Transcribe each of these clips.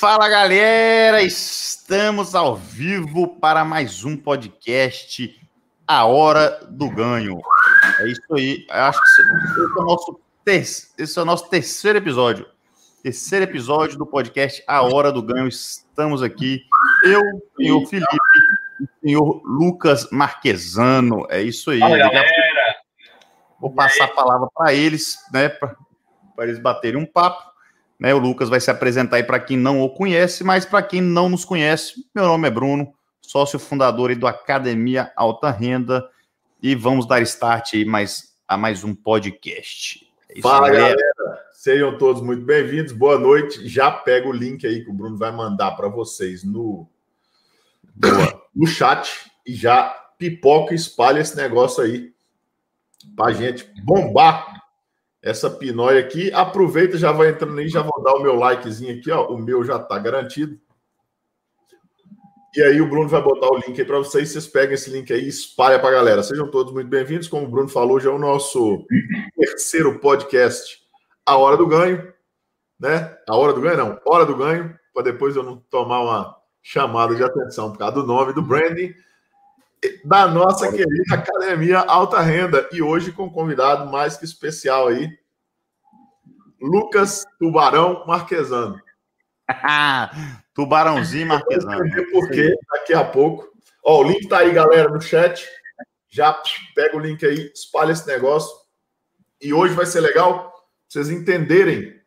Fala galera, estamos ao vivo para mais um podcast A Hora do Ganho. É isso aí, acho que esse é o nosso, ter... esse é o nosso terceiro episódio. Terceiro episódio do podcast A Hora do Ganho. Estamos aqui, eu, o senhor Felipe e o senhor Lucas Marquesano. É isso aí. Fala galera. Vou passar a palavra para eles, né, para eles baterem um papo. Né, o Lucas vai se apresentar aí para quem não o conhece, mas para quem não nos conhece, meu nome é Bruno, sócio fundador do Academia Alta Renda, e vamos dar start aí mais, a mais um podcast. É Fala, galera. galera. Sejam todos muito bem-vindos. Boa noite. Já pega o link aí que o Bruno vai mandar para vocês no, no chat e já pipoca e espalha esse negócio aí para gente bombar essa pinóia aqui. Aproveita, já vai entrando aí, já vou dar o meu likezinho aqui, ó. O meu já tá garantido. E aí o Bruno vai botar o link aí para vocês. Vocês pegam esse link aí e espalha para galera. Sejam todos muito bem-vindos. Como o Bruno falou, já é o nosso terceiro podcast, A Hora do Ganho. Né? A Hora do Ganho, não. Hora do Ganho, para depois eu não tomar uma chamada de atenção por causa do nome do branding da nossa querida Academia Alta Renda. E hoje com um convidado mais que especial aí, Lucas Tubarão Marquesano. Tubarãozinho Marquesano. Por quê? Daqui a pouco. Ó, o link tá aí, galera, no chat. Já pega o link aí, espalha esse negócio. E hoje vai ser legal vocês entenderem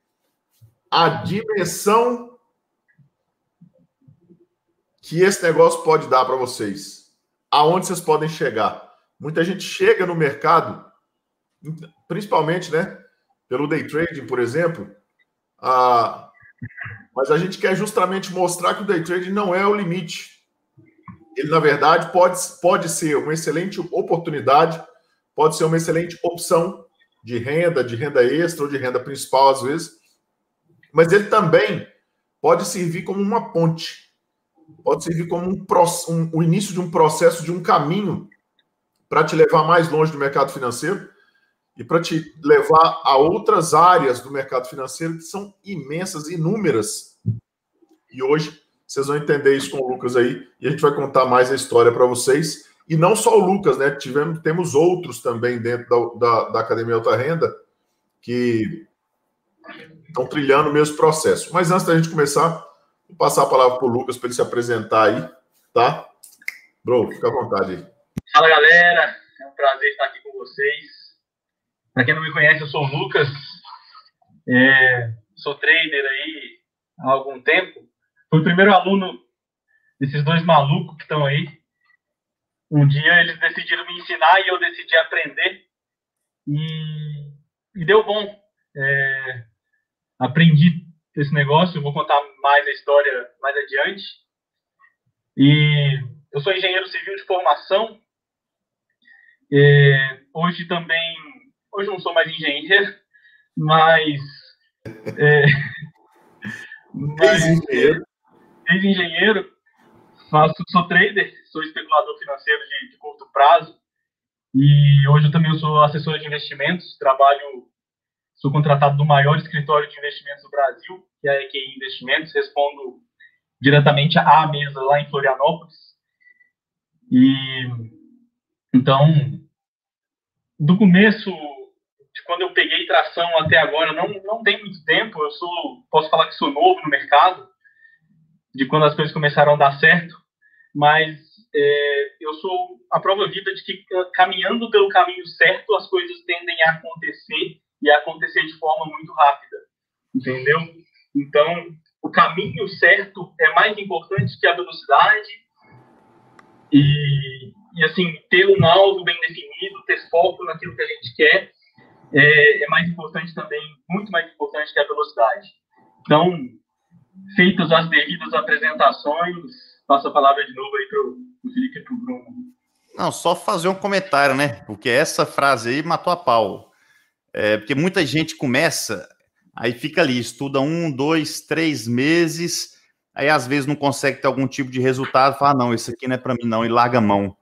a dimensão que esse negócio pode dar para vocês aonde vocês podem chegar. Muita gente chega no mercado, principalmente, né, pelo day trading, por exemplo, a... mas a gente quer justamente mostrar que o day trading não é o limite. Ele, na verdade, pode, pode ser uma excelente oportunidade, pode ser uma excelente opção de renda, de renda extra ou de renda principal, às vezes, mas ele também pode servir como uma ponte pode servir como um, um, o início de um processo, de um caminho para te levar mais longe do mercado financeiro e para te levar a outras áreas do mercado financeiro que são imensas, inúmeras. E hoje vocês vão entender isso com o Lucas aí e a gente vai contar mais a história para vocês. E não só o Lucas, né? Tivemos, temos outros também dentro da, da, da Academia Alta Renda que estão trilhando o mesmo processo. Mas antes da gente começar, Vou passar a palavra para o Lucas para ele se apresentar aí, tá? Bro, fica à vontade aí. Fala, galera. É um prazer estar aqui com vocês. Para quem não me conhece, eu sou o Lucas. É, sou trader aí há algum tempo. Fui o primeiro aluno desses dois malucos que estão aí. Um dia eles decidiram me ensinar e eu decidi aprender. E, e deu bom. É, aprendi esse negócio. Eu vou contar mais a história mais adiante. E eu sou engenheiro civil de formação. É, hoje também, hoje não sou mais engenheiro, mas é, ex-engenheiro, ex-engenheiro, faço, sou trader, sou especulador financeiro de, de curto prazo e hoje eu também sou assessor de investimentos, trabalho Sou contratado do maior escritório de investimentos do Brasil, que é a EQI Investimentos. Respondo diretamente à mesa lá em Florianópolis. E então, do começo, de quando eu peguei tração até agora, não, não tem muito tempo. Eu sou, posso falar que sou novo no mercado, de quando as coisas começaram a dar certo, mas é, eu sou a prova viva de que caminhando pelo caminho certo, as coisas tendem a acontecer e acontecer de forma muito rápida, entendeu? Então, o caminho certo é mais importante que a velocidade e, e assim, ter um alvo bem definido, ter foco naquilo que a gente quer é, é mais importante também, muito mais importante que a velocidade. Então, feitas as devidas apresentações, passo a palavra de novo aí para o Felipe e para o Bruno. Não, só fazer um comentário, né? Porque essa frase aí matou a pau. É, porque muita gente começa, aí fica ali, estuda um, dois, três meses, aí às vezes não consegue ter algum tipo de resultado, fala, ah, não, isso aqui não é para mim não, e larga a mão.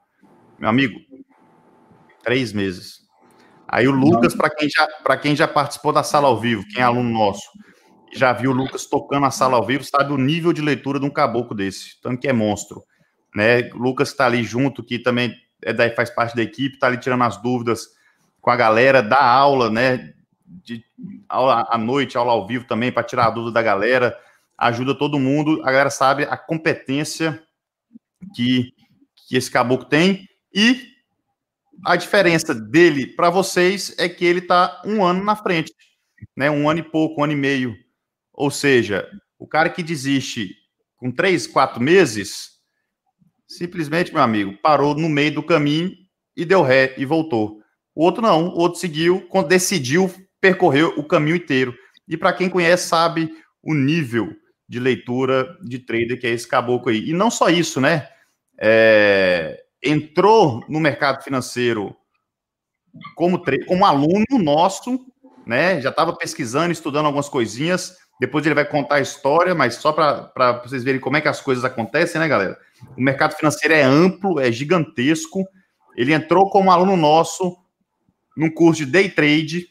Meu amigo, três meses. Aí o Lucas, para quem, já, quem já participou da sala ao vivo, quem é aluno nosso, já viu o Lucas tocando a sala ao vivo, sabe o nível de leitura de um caboclo desse, tanto que é monstro. Né? O Lucas está ali junto, que também é daí, faz parte da equipe, está ali tirando as dúvidas com a galera, dá aula, né? De, aula à noite, aula ao vivo também, para tirar a dúvida da galera, ajuda todo mundo. A galera sabe a competência que, que esse caboclo tem e a diferença dele para vocês é que ele está um ano na frente, né? Um ano e pouco, um ano e meio. Ou seja, o cara que desiste com três, quatro meses, simplesmente, meu amigo, parou no meio do caminho e deu ré e voltou. O outro não, o outro seguiu, decidiu percorrer o caminho inteiro. E para quem conhece, sabe o nível de leitura de trader que é esse caboclo aí. E não só isso, né? É, entrou no mercado financeiro como, como aluno nosso, né? Já estava pesquisando, estudando algumas coisinhas. Depois ele vai contar a história, mas só para vocês verem como é que as coisas acontecem, né, galera? O mercado financeiro é amplo, é gigantesco. Ele entrou como aluno nosso num curso de day trade,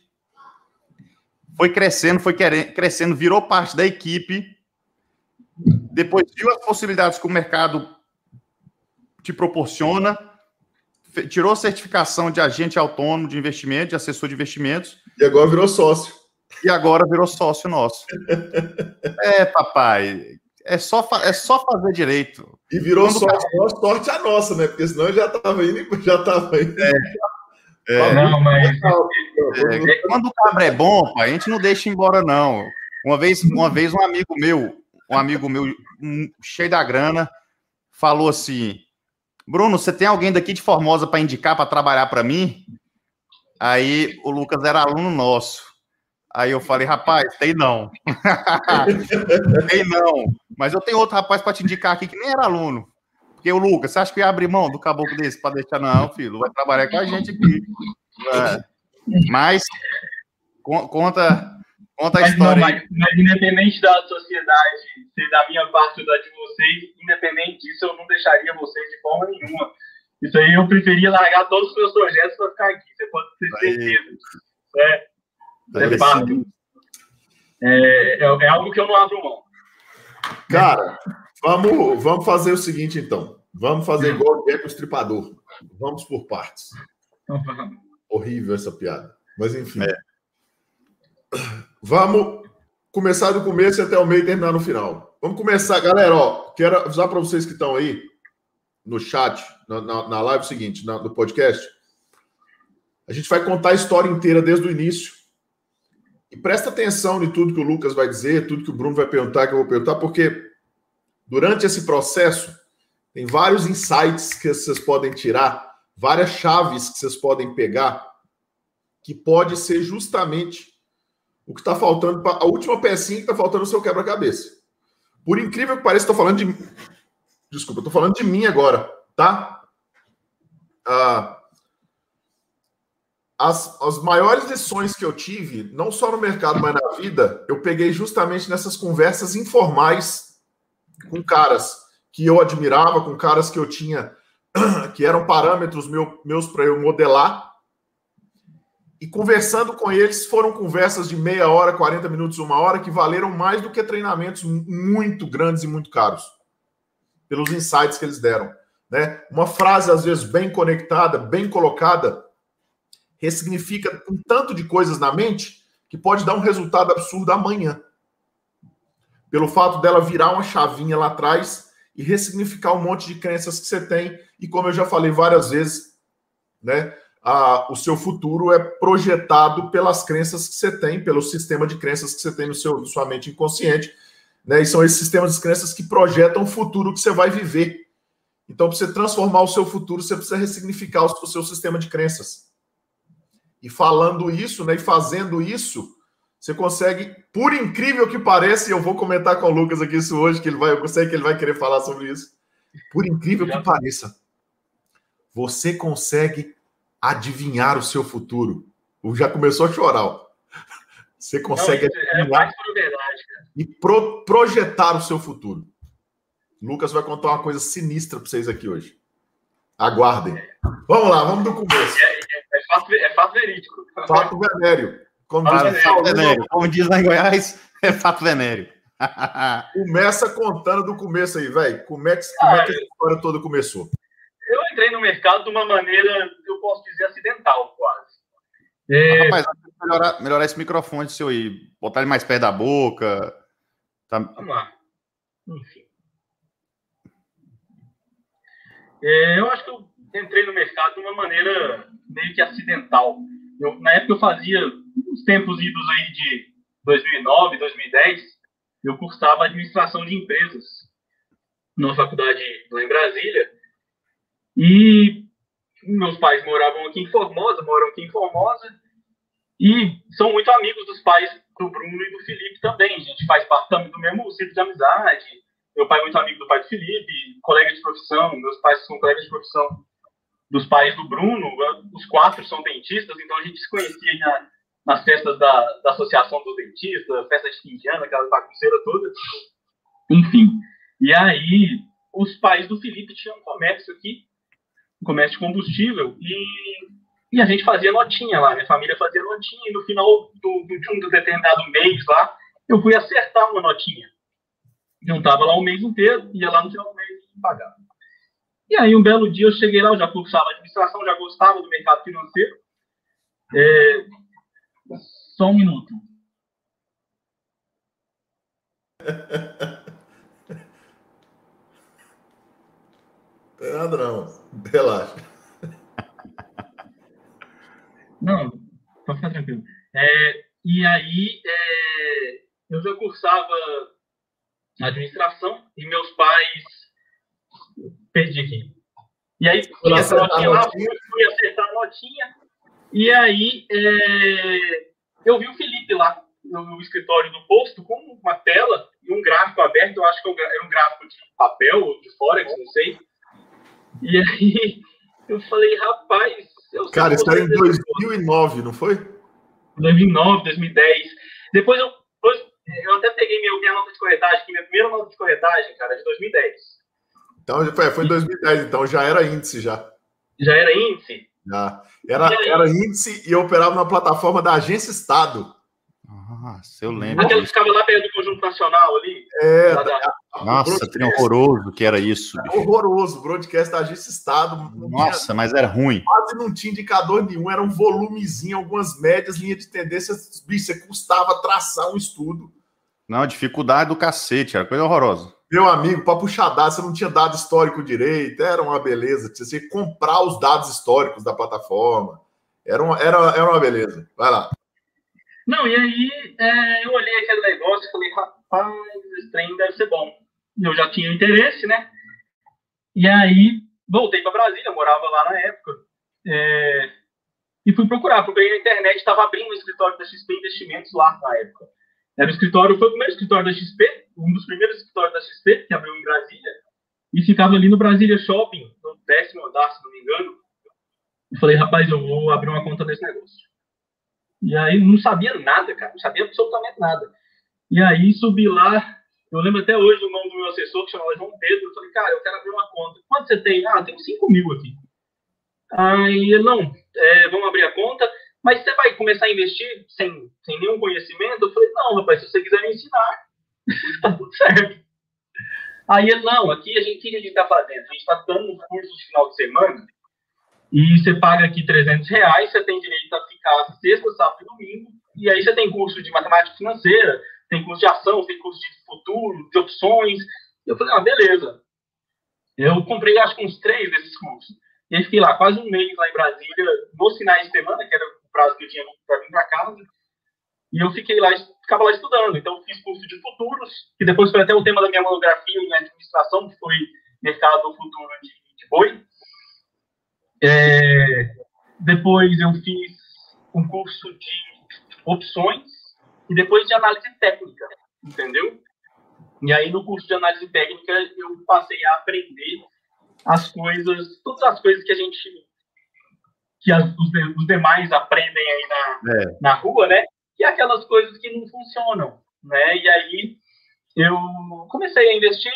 foi crescendo, foi crescendo, virou parte da equipe. Depois viu as possibilidades que o mercado te proporciona, tirou certificação de agente autônomo de investimento, de assessor de investimentos. E agora virou sócio. E agora virou sócio nosso. é, papai, é só, é só fazer direito. E virou Quando sócio, cara... sorte a nossa, né? Porque senão já estava indo, já estava indo. É. É, não, mas... É, quando o cabra é bom, pai, a gente não deixa embora, não. Uma vez, uma vez um amigo meu, um amigo meu cheio da grana, falou assim: Bruno, você tem alguém daqui de Formosa para indicar para trabalhar para mim? Aí o Lucas era aluno nosso. Aí eu falei, rapaz, tem não. tem não. Mas eu tenho outro rapaz para te indicar aqui que nem era aluno. Porque o Lucas, você acha que ia abrir mão do caboclo desse para deixar? Não, filho, vai trabalhar com a gente aqui. É. Mas conta, conta a mas história. Não, mas, mas, independente da sociedade ser da minha parte ou da de vocês, independente disso, eu não deixaria vocês de forma nenhuma. Isso aí eu preferia largar todos os meus projetos para ficar aqui, você pode ter certeza. É, é fato. É, é, é, algo que eu não abro mão. Cara, vamos, vamos fazer o seguinte, então. Vamos fazer igual o Jack Estripador. Vamos por partes. Horrível essa piada. Mas enfim. É. Vamos começar do começo até o meio e terminar no final. Vamos começar, galera. Ó, quero avisar para vocês que estão aí no chat, na, na, na live seguinte, na, no podcast. A gente vai contar a história inteira desde o início. E presta atenção em tudo que o Lucas vai dizer, tudo que o Bruno vai perguntar, que eu vou perguntar, porque durante esse processo tem vários insights que vocês podem tirar, várias chaves que vocês podem pegar, que pode ser justamente o que está faltando, a última pecinha que está faltando no seu quebra-cabeça. Por incrível que pareça, estou falando de. Desculpa, estou falando de mim agora, tá? Ah, as, as maiores lições que eu tive, não só no mercado, mas na vida, eu peguei justamente nessas conversas informais com caras que eu admirava, com caras que eu tinha, que eram parâmetros meu, meus para eu modelar e conversando com eles, foram conversas de meia hora, 40 minutos, uma hora, que valeram mais do que treinamentos muito grandes e muito caros, pelos insights que eles deram. Né? Uma frase, às vezes, bem conectada, bem colocada, ressignifica um tanto de coisas na mente que pode dar um resultado absurdo amanhã. Pelo fato dela virar uma chavinha lá atrás e ressignificar um monte de crenças que você tem. E como eu já falei várias vezes, né? a, o seu futuro é projetado pelas crenças que você tem, pelo sistema de crenças que você tem no seu, sua mente inconsciente. Né? E são esses sistemas de crenças que projetam o futuro que você vai viver. Então, para você transformar o seu futuro, você precisa ressignificar o seu sistema de crenças. E falando isso, né, e fazendo isso, você consegue, por incrível que pareça, e eu vou comentar com o Lucas aqui isso hoje, que ele vai, eu sei que ele vai querer falar sobre isso. Por incrível que pareça, você consegue adivinhar o seu futuro. Já começou a chorar. Você consegue Não, é adivinhar verdade, e pro, projetar o seu futuro. Lucas vai contar uma coisa sinistra para vocês aqui hoje. Aguardem. Vamos lá, vamos do começo. É, é, é, fato, é fato verídico. Fato venéreo. Como diz, fato venéreo. Como diz lá em Goiás, é fato venéreo. Começa contando do começo aí, velho. Como, é que, como é que a história toda começou? Eu entrei no mercado de uma maneira, eu posso dizer, acidental, quase. É... Rapaz, melhorar, melhorar esse microfone seu aí, botar ele mais perto da boca. Tá... Vamos lá. Enfim. É, eu acho que eu entrei no mercado de uma maneira meio que acidental. Eu, na época eu fazia uns tempos idos aí de 2009, 2010, eu cursava administração de empresas numa faculdade lá em Brasília. E meus pais moravam aqui em Formosa, moram aqui em Formosa, e são muito amigos dos pais do Bruno e do Felipe também. A gente faz parte do mesmo ciclo de amizade. Meu pai é muito amigo do pai do Felipe, colega de profissão, meus pais são colegas de profissão dos pais do Bruno, os quatro são dentistas, então a gente se conhecia na, nas festas da, da Associação dos Dentistas, festa de ano, aquela bagunceira toda. Enfim. E aí, os pais do Felipe tinham um comércio aqui, um comércio de combustível, e, e a gente fazia notinha lá, minha família fazia notinha, e no final do, de um determinado mês lá, eu fui acertar uma notinha. Juntava lá o mês inteiro, ia lá no final do mês e pagava. E aí, um belo dia, eu cheguei lá, eu já cursava administração, já gostava do mercado financeiro. É... Só um minuto. Tem nada não. Relaxa. Não, pode ficar tranquilo. É, e aí, é, eu já cursava administração e meus pais perdi aqui. E aí, fui acertar, lá, fui, fui acertar a notinha, e aí é, eu vi o Felipe lá no, escritório do posto com uma tela e um gráfico aberto, eu acho que era um gráfico de papel ou de Forex, não sei. E aí eu falei, rapaz... Eu Cara, isso era em 2009, não foi? 2009, 2010. Depois eu, depois, eu até peguei minha, minha nota de corretagem, que minha primeira nota de corretagem, cara, é de 2010. Então foi, foi em 2010, então já era índice já. Já era índice? Já. Era, era índice e eu operava na plataforma da Agência Estado. Nossa, eu lembro. Aquela que ficava lá perto do Conjunto Nacional ali. É. Da... Nossa, tem horroroso que era isso. Bicho. Horroroso, broadcast da Agência Estado. Nossa, tinha, mas era ruim. Quase não tinha indicador nenhum, era um volumezinho, algumas médias, linha de tendência. Bicho, você custava traçar um estudo. Não, dificuldade do cacete, era coisa horrorosa. Meu amigo, para puxar dados, você não tinha dado histórico direito, era uma beleza. Tinha que comprar os dados históricos da plataforma. Era uma, era, era uma beleza. Vai lá. Não, e aí é, eu olhei aquele negócio e falei, rapaz, esse trem deve ser bom. Eu já tinha interesse, né? E aí voltei para Brasília, morava lá na época. É, e fui procurar, procurei na internet, estava abrindo um escritório da XP Investimentos lá na época. Era o escritório, foi o primeiro escritório da XP, um dos primeiros escritórios da XP, que abriu em Brasília, e ficava ali no Brasília Shopping, no décimo andar, se não me engano. E falei, rapaz, eu vou abrir uma conta nesse negócio. E aí não sabia nada, cara, não sabia absolutamente nada. E aí subi lá, eu lembro até hoje o nome do meu assessor, que chamava João Pedro. Eu falei, cara, eu quero abrir uma conta. Quanto você tem? Ah, tenho 5 mil aqui. Aí ele, não, é, vamos abrir a conta. Mas você vai começar a investir sem, sem nenhum conhecimento? Eu falei, não, rapaz, se você quiser me ensinar, tá tudo certo. Aí ele, não, aqui a gente, o que a gente está fazendo? A gente está dando um curso de final de semana e você paga aqui 300 reais, você tem direito a ficar sexta, sábado e domingo, e aí você tem curso de matemática financeira, tem curso de ação, tem curso de futuro, de opções. Eu falei, ah, beleza. Eu comprei acho que uns três desses cursos. E aí fiquei lá quase um mês lá em Brasília, nos finais de semana, que era prazo que eu tinha para vir para casa. E eu fiquei lá, ficava lá estudando. Então, fiz curso de futuros, que depois foi até o tema da minha monografia em administração, que foi mercado futuro de, de boi. É, depois, eu fiz um curso de opções e depois de análise técnica, entendeu? E aí, no curso de análise técnica, eu passei a aprender as coisas, todas as coisas que a gente que as, os, os, demais aprendem aí na, é. na rua, né? E aquelas coisas que não funcionam, né? E aí eu comecei a investir,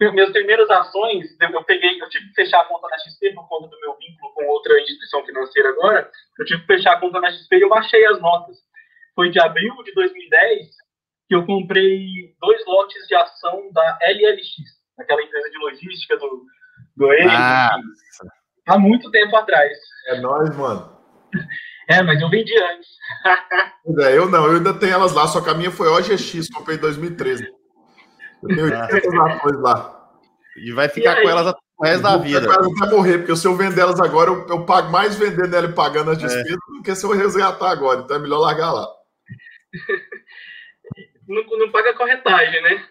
minhas primeiras ações, eu peguei, eu tive que fechar a conta na XP por conta do meu vínculo com outra instituição financeira agora, eu tive que fechar a conta na XP e eu baixei as notas. foi de abril de 2010 que eu comprei dois lotes de ação da LLX, aquela empresa de logística do, do Enes. Há muito tempo atrás. É nóis, mano. É, mas eu vendi antes. é, eu não, eu ainda tenho elas lá, só que a minha foi OGX, comprei em 2013. Eu tenho 80 ah. ações lá. E vai ficar e com elas o resto da vida. Vai morrer, porque se eu vender elas agora, eu, eu pago mais vendendo ela e pagando as é. despesas é. do que se eu resgatar agora. Então é melhor largar lá. não, não paga corretagem, né?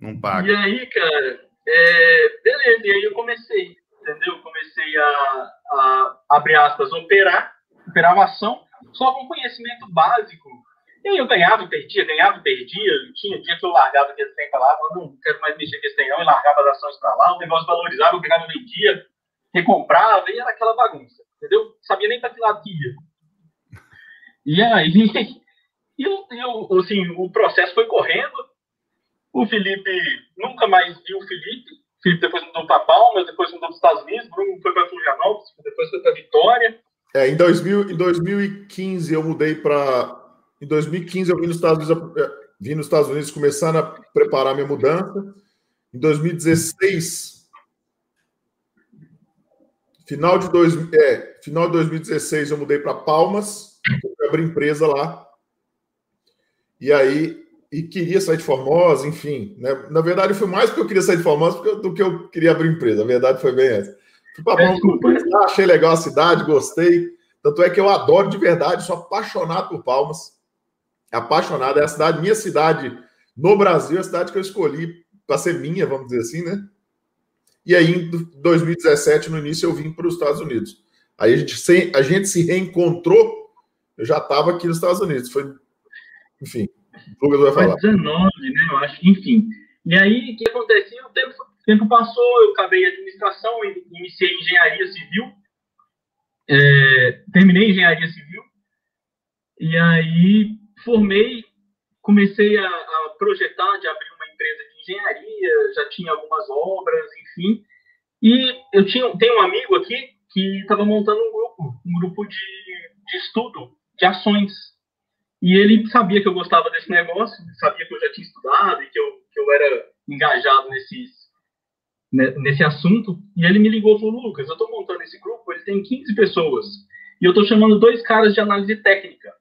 Não paga. E aí, cara, é, beleza, e aí eu comecei, entendeu? Comecei a, a abrir aspas, operar, uma ação, só com conhecimento básico. E aí eu ganhava, perdia, ganhava, perdia. Tinha dia que eu largava aquele trem pra lá, não quero mais mexer com esse trem não, e largava as ações para lá, o negócio valorizava, eu pegava, vendia, recomprava, e era aquela bagunça, entendeu? Sabia nem para que lado que ia. E aí, e eu, eu, assim, o processo foi correndo, o Felipe nunca mais viu o Felipe. Felipe depois mudou para Palmas, depois mudou para os Estados Unidos, Bruno foi para Florianópolis, depois foi para Vitória. É, em, 2000, em 2015 eu mudei para. Em 2015 eu vim nos Estados Unidos, é, vim nos Estados Unidos começando a preparar minha mudança. Em 2016, final de, dois, é, final de 2016 eu mudei para Palmas, abri empresa lá. E aí e queria sair de Formosa, enfim. Né? Na verdade, foi mais porque eu queria sair de Formosa do que eu queria abrir empresa. A verdade foi bem essa. Fui para Palmas, achei legal a cidade, gostei. Tanto é que eu adoro de verdade, sou apaixonado por Palmas. Apaixonado. É a cidade, minha cidade no Brasil, é a cidade que eu escolhi para ser minha, vamos dizer assim, né? E aí, em 2017, no início, eu vim para os Estados Unidos. Aí a gente, a gente se reencontrou, eu já estava aqui nos Estados Unidos. Foi, enfim, Lucas vai falar. Foi 19, né? Eu acho. Enfim. E aí, o que aconteceu? O tempo, o tempo passou, eu acabei administração, iniciei engenharia civil. É, terminei engenharia civil. E aí, formei, comecei a, a projetar de abrir uma empresa de engenharia, já tinha algumas obras, enfim. E eu tinha, tenho um amigo aqui que estava montando um grupo, um grupo de, de estudo de ações e ele sabia que eu gostava desse negócio, sabia que eu já tinha estudado e que eu, que eu era engajado nesses, né, nesse assunto. E ele me ligou e falou: Lucas, eu estou montando esse grupo, ele tem 15 pessoas. E eu estou chamando dois caras de análise técnica.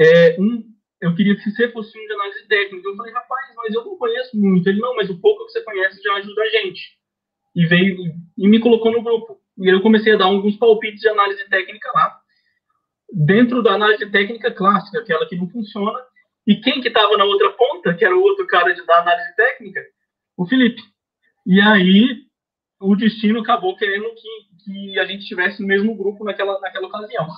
É, um, eu queria que você fosse um de análise técnica. Eu falei, rapaz, mas eu não conheço muito. Ele, não, mas o pouco que você conhece já ajuda a gente. E veio e me colocou no grupo. E eu comecei a dar alguns palpites de análise técnica lá dentro da análise técnica clássica, aquela que não funciona. E quem que estava na outra ponta, que era o outro cara de, da análise técnica? O Felipe. E aí o destino acabou querendo que, que a gente estivesse no mesmo grupo naquela, naquela ocasião.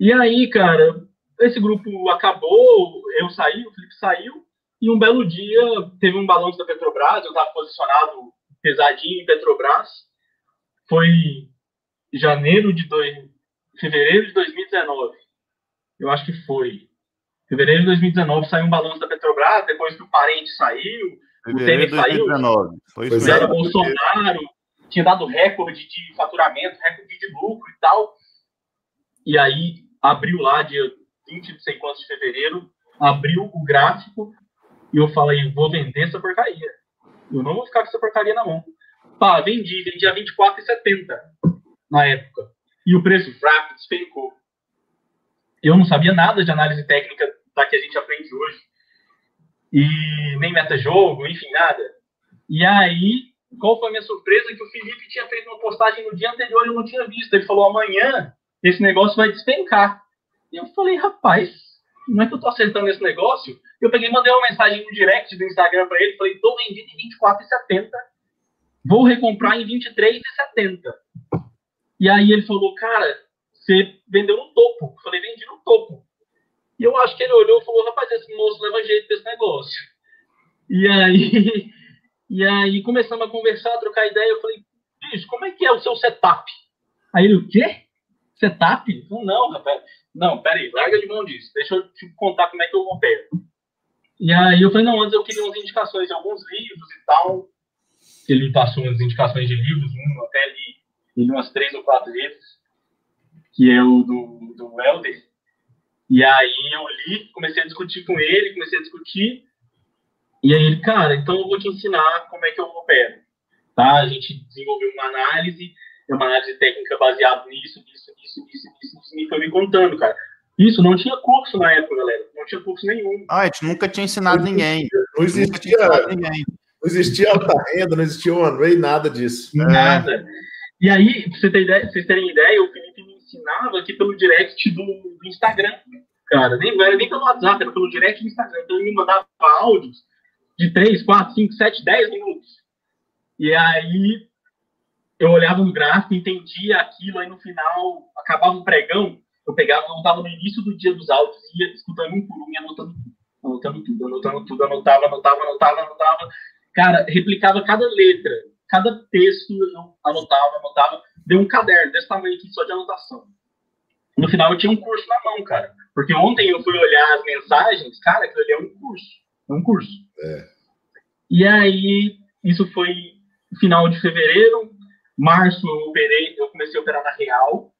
E aí, cara, esse grupo acabou, eu saí, o Felipe saiu, e um belo dia teve um balanço da Petrobras, eu estava posicionado pesadinho em Petrobras, foi janeiro de dois, fevereiro de 2019. Eu acho que foi. Fevereiro de 2019 saiu um balanço da Petrobras, depois que o parente saiu, fevereiro o Temer saiu. Foi isso Bolsonaro tinha dado recorde de faturamento, recorde de lucro e tal. E aí abriu lá, dia 20, não sei quantos de fevereiro, abriu o gráfico e eu falei, vou vender essa porcaria. Eu não vou ficar com essa porcaria na mão. Pá, vendi, vendi a 24,70 na época e o preço fraco despencou. Eu não sabia nada de análise técnica da que a gente aprende hoje. E nem meta-jogo, enfim, nada. E aí, qual foi a minha surpresa? Que o Felipe tinha feito uma postagem no dia anterior e eu não tinha visto. Ele falou: amanhã esse negócio vai despencar. E eu falei: rapaz, não é que eu tô acertando esse negócio? Eu peguei mandei uma mensagem no direct do Instagram para ele. Falei: tô vendido em 24,70. Vou recomprar em 23,70. E aí ele falou, cara, você vendeu no topo. Eu falei, vendi no topo. E eu acho que ele olhou e falou, rapaz, esse moço leva jeito desse negócio. E aí, e aí começamos a conversar, a trocar ideia. Eu falei, bicho, como é que é o seu setup? Aí ele, o quê? Setup? Eu falei, não, rapaz. Não, peraí, larga de mão disso. Deixa eu te contar como é que eu opero. E aí eu falei, não, antes eu queria umas indicações de alguns livros e tal. Ele passou umas indicações de livros, um até li li umas três ou quatro vezes, que é o do, do Helder, E aí eu li, comecei a discutir com ele, comecei a discutir. E aí ele, cara, então eu vou te ensinar como é que eu opero. Tá? A gente desenvolveu uma análise, uma análise técnica baseada nisso, nisso, nisso, nisso, nisso, nisso, e foi me contando, cara. Isso não tinha curso na época, galera. Não tinha curso nenhum. Ah, a gente nunca tinha ensinado não ninguém. Não existia, não, ninguém. não existia alta renda, não existia one way, nada disso. Nada. É. E aí, pra, você ter ideia, vocês terem ideia, o Felipe me ensinava aqui pelo direct do, do Instagram. Cara, nem, era nem pelo WhatsApp, era pelo direct do Instagram. Então ele me mandava áudios de 3, 4, 5, 7, 10 minutos. E aí eu olhava no gráfico, entendia aquilo, aí no final acabava o pregão, eu pegava, eu estava no início do dia dos áudios, ia escutando um por um e anotando tudo, anotando tudo, anotando tudo, anotava, anotava, anotava, anotava. Cara, replicava cada letra, cada texto eu anotava, anotava, deu um caderno desse tamanho aqui só de anotação. No final eu tinha um curso na mão, cara. Porque ontem eu fui olhar as mensagens, cara, aquilo ali é um curso. É um curso. É. E aí, isso foi final de fevereiro. Março eu operei, eu comecei a operar na Real.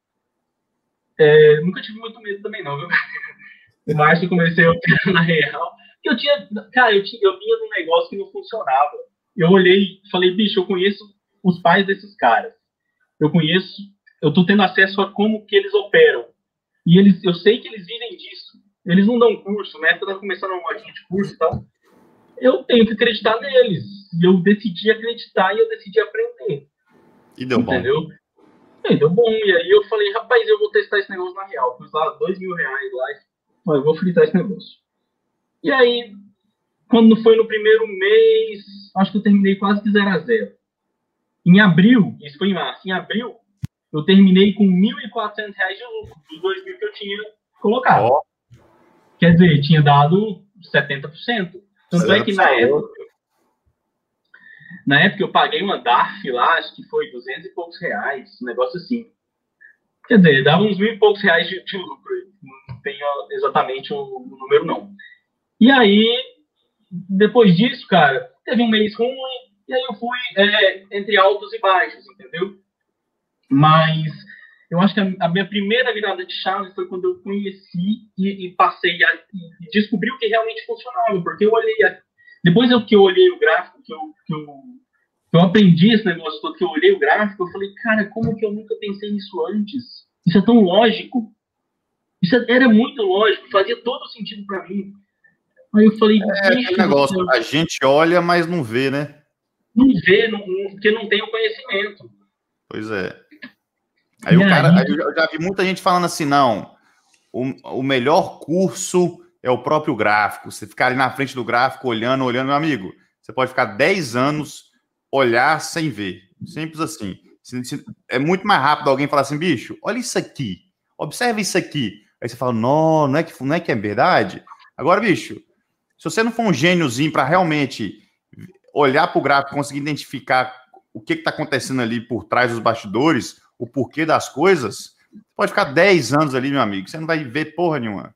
É, nunca tive muito medo também, não, viu? Março eu comecei a operar na Real. Eu tinha, cara, eu, tinha, eu vinha num negócio que não funcionava eu olhei e falei, bicho, eu conheço os pais desses caras. Eu conheço, eu tô tendo acesso a como que eles operam. E eles, eu sei que eles vivem disso. Eles não dão curso, né? Tá começando uma modinha de curso e tal. Eu tenho que acreditar neles. E eu decidi acreditar e eu decidi aprender. E deu Entendeu? bom. E deu bom. E aí eu falei, rapaz, eu vou testar esse negócio na real. Pus lá dois mil reais lá. Eu vou fritar esse negócio. E aí, quando foi no primeiro mês, acho que eu terminei quase que 0 a 0 Em abril, isso foi em março, em abril, eu terminei com R$ 1.400 de lucro, dos 2 mil que eu tinha colocado. Oh. Quer dizer, tinha dado 70%. Tanto é que na época, na época eu paguei uma DARF lá, acho que foi 200 e poucos reais, um negócio assim. Quer dizer, dava uns mil e poucos reais de, de lucro. Não tenho exatamente o número, não. E aí, depois disso, cara, teve um mês ruim, e aí eu fui é, entre altos e baixos, entendeu? Mas eu acho que a, a, minha primeira virada de chave foi quando eu conheci e, e passei a e descobri o que realmente funcionava, porque eu olhei, a, depois eu, que eu olhei o gráfico, que eu, que eu, que eu aprendi esse negócio todo, que eu olhei o gráfico, eu falei, cara, como que eu nunca pensei nisso antes? Isso é tão lógico. Isso era muito lógico, fazia todo sentido para mim. Aí eu falei. É aquele negócio, a gente olha, mas não vê, né? Não vê, não, porque não tem o conhecimento. Pois é. Aí e o cara, aí... eu já vi muita gente falando assim, não, o, o melhor curso é o próprio gráfico. Você ficar ali na frente do gráfico, olhando, olhando, meu amigo, você pode ficar 10 anos olhar sem ver. Simples assim. É muito mais rápido alguém falar assim, bicho, olha isso aqui, observa isso aqui. Aí você fala, não, não é que, não é, que é verdade? Agora, bicho, se você não for um gêniozinho para realmente olhar para o gráfico, conseguir identificar o que está acontecendo ali por trás dos bastidores, o porquê das coisas, pode ficar 10 anos ali, meu amigo, você não vai ver porra nenhuma.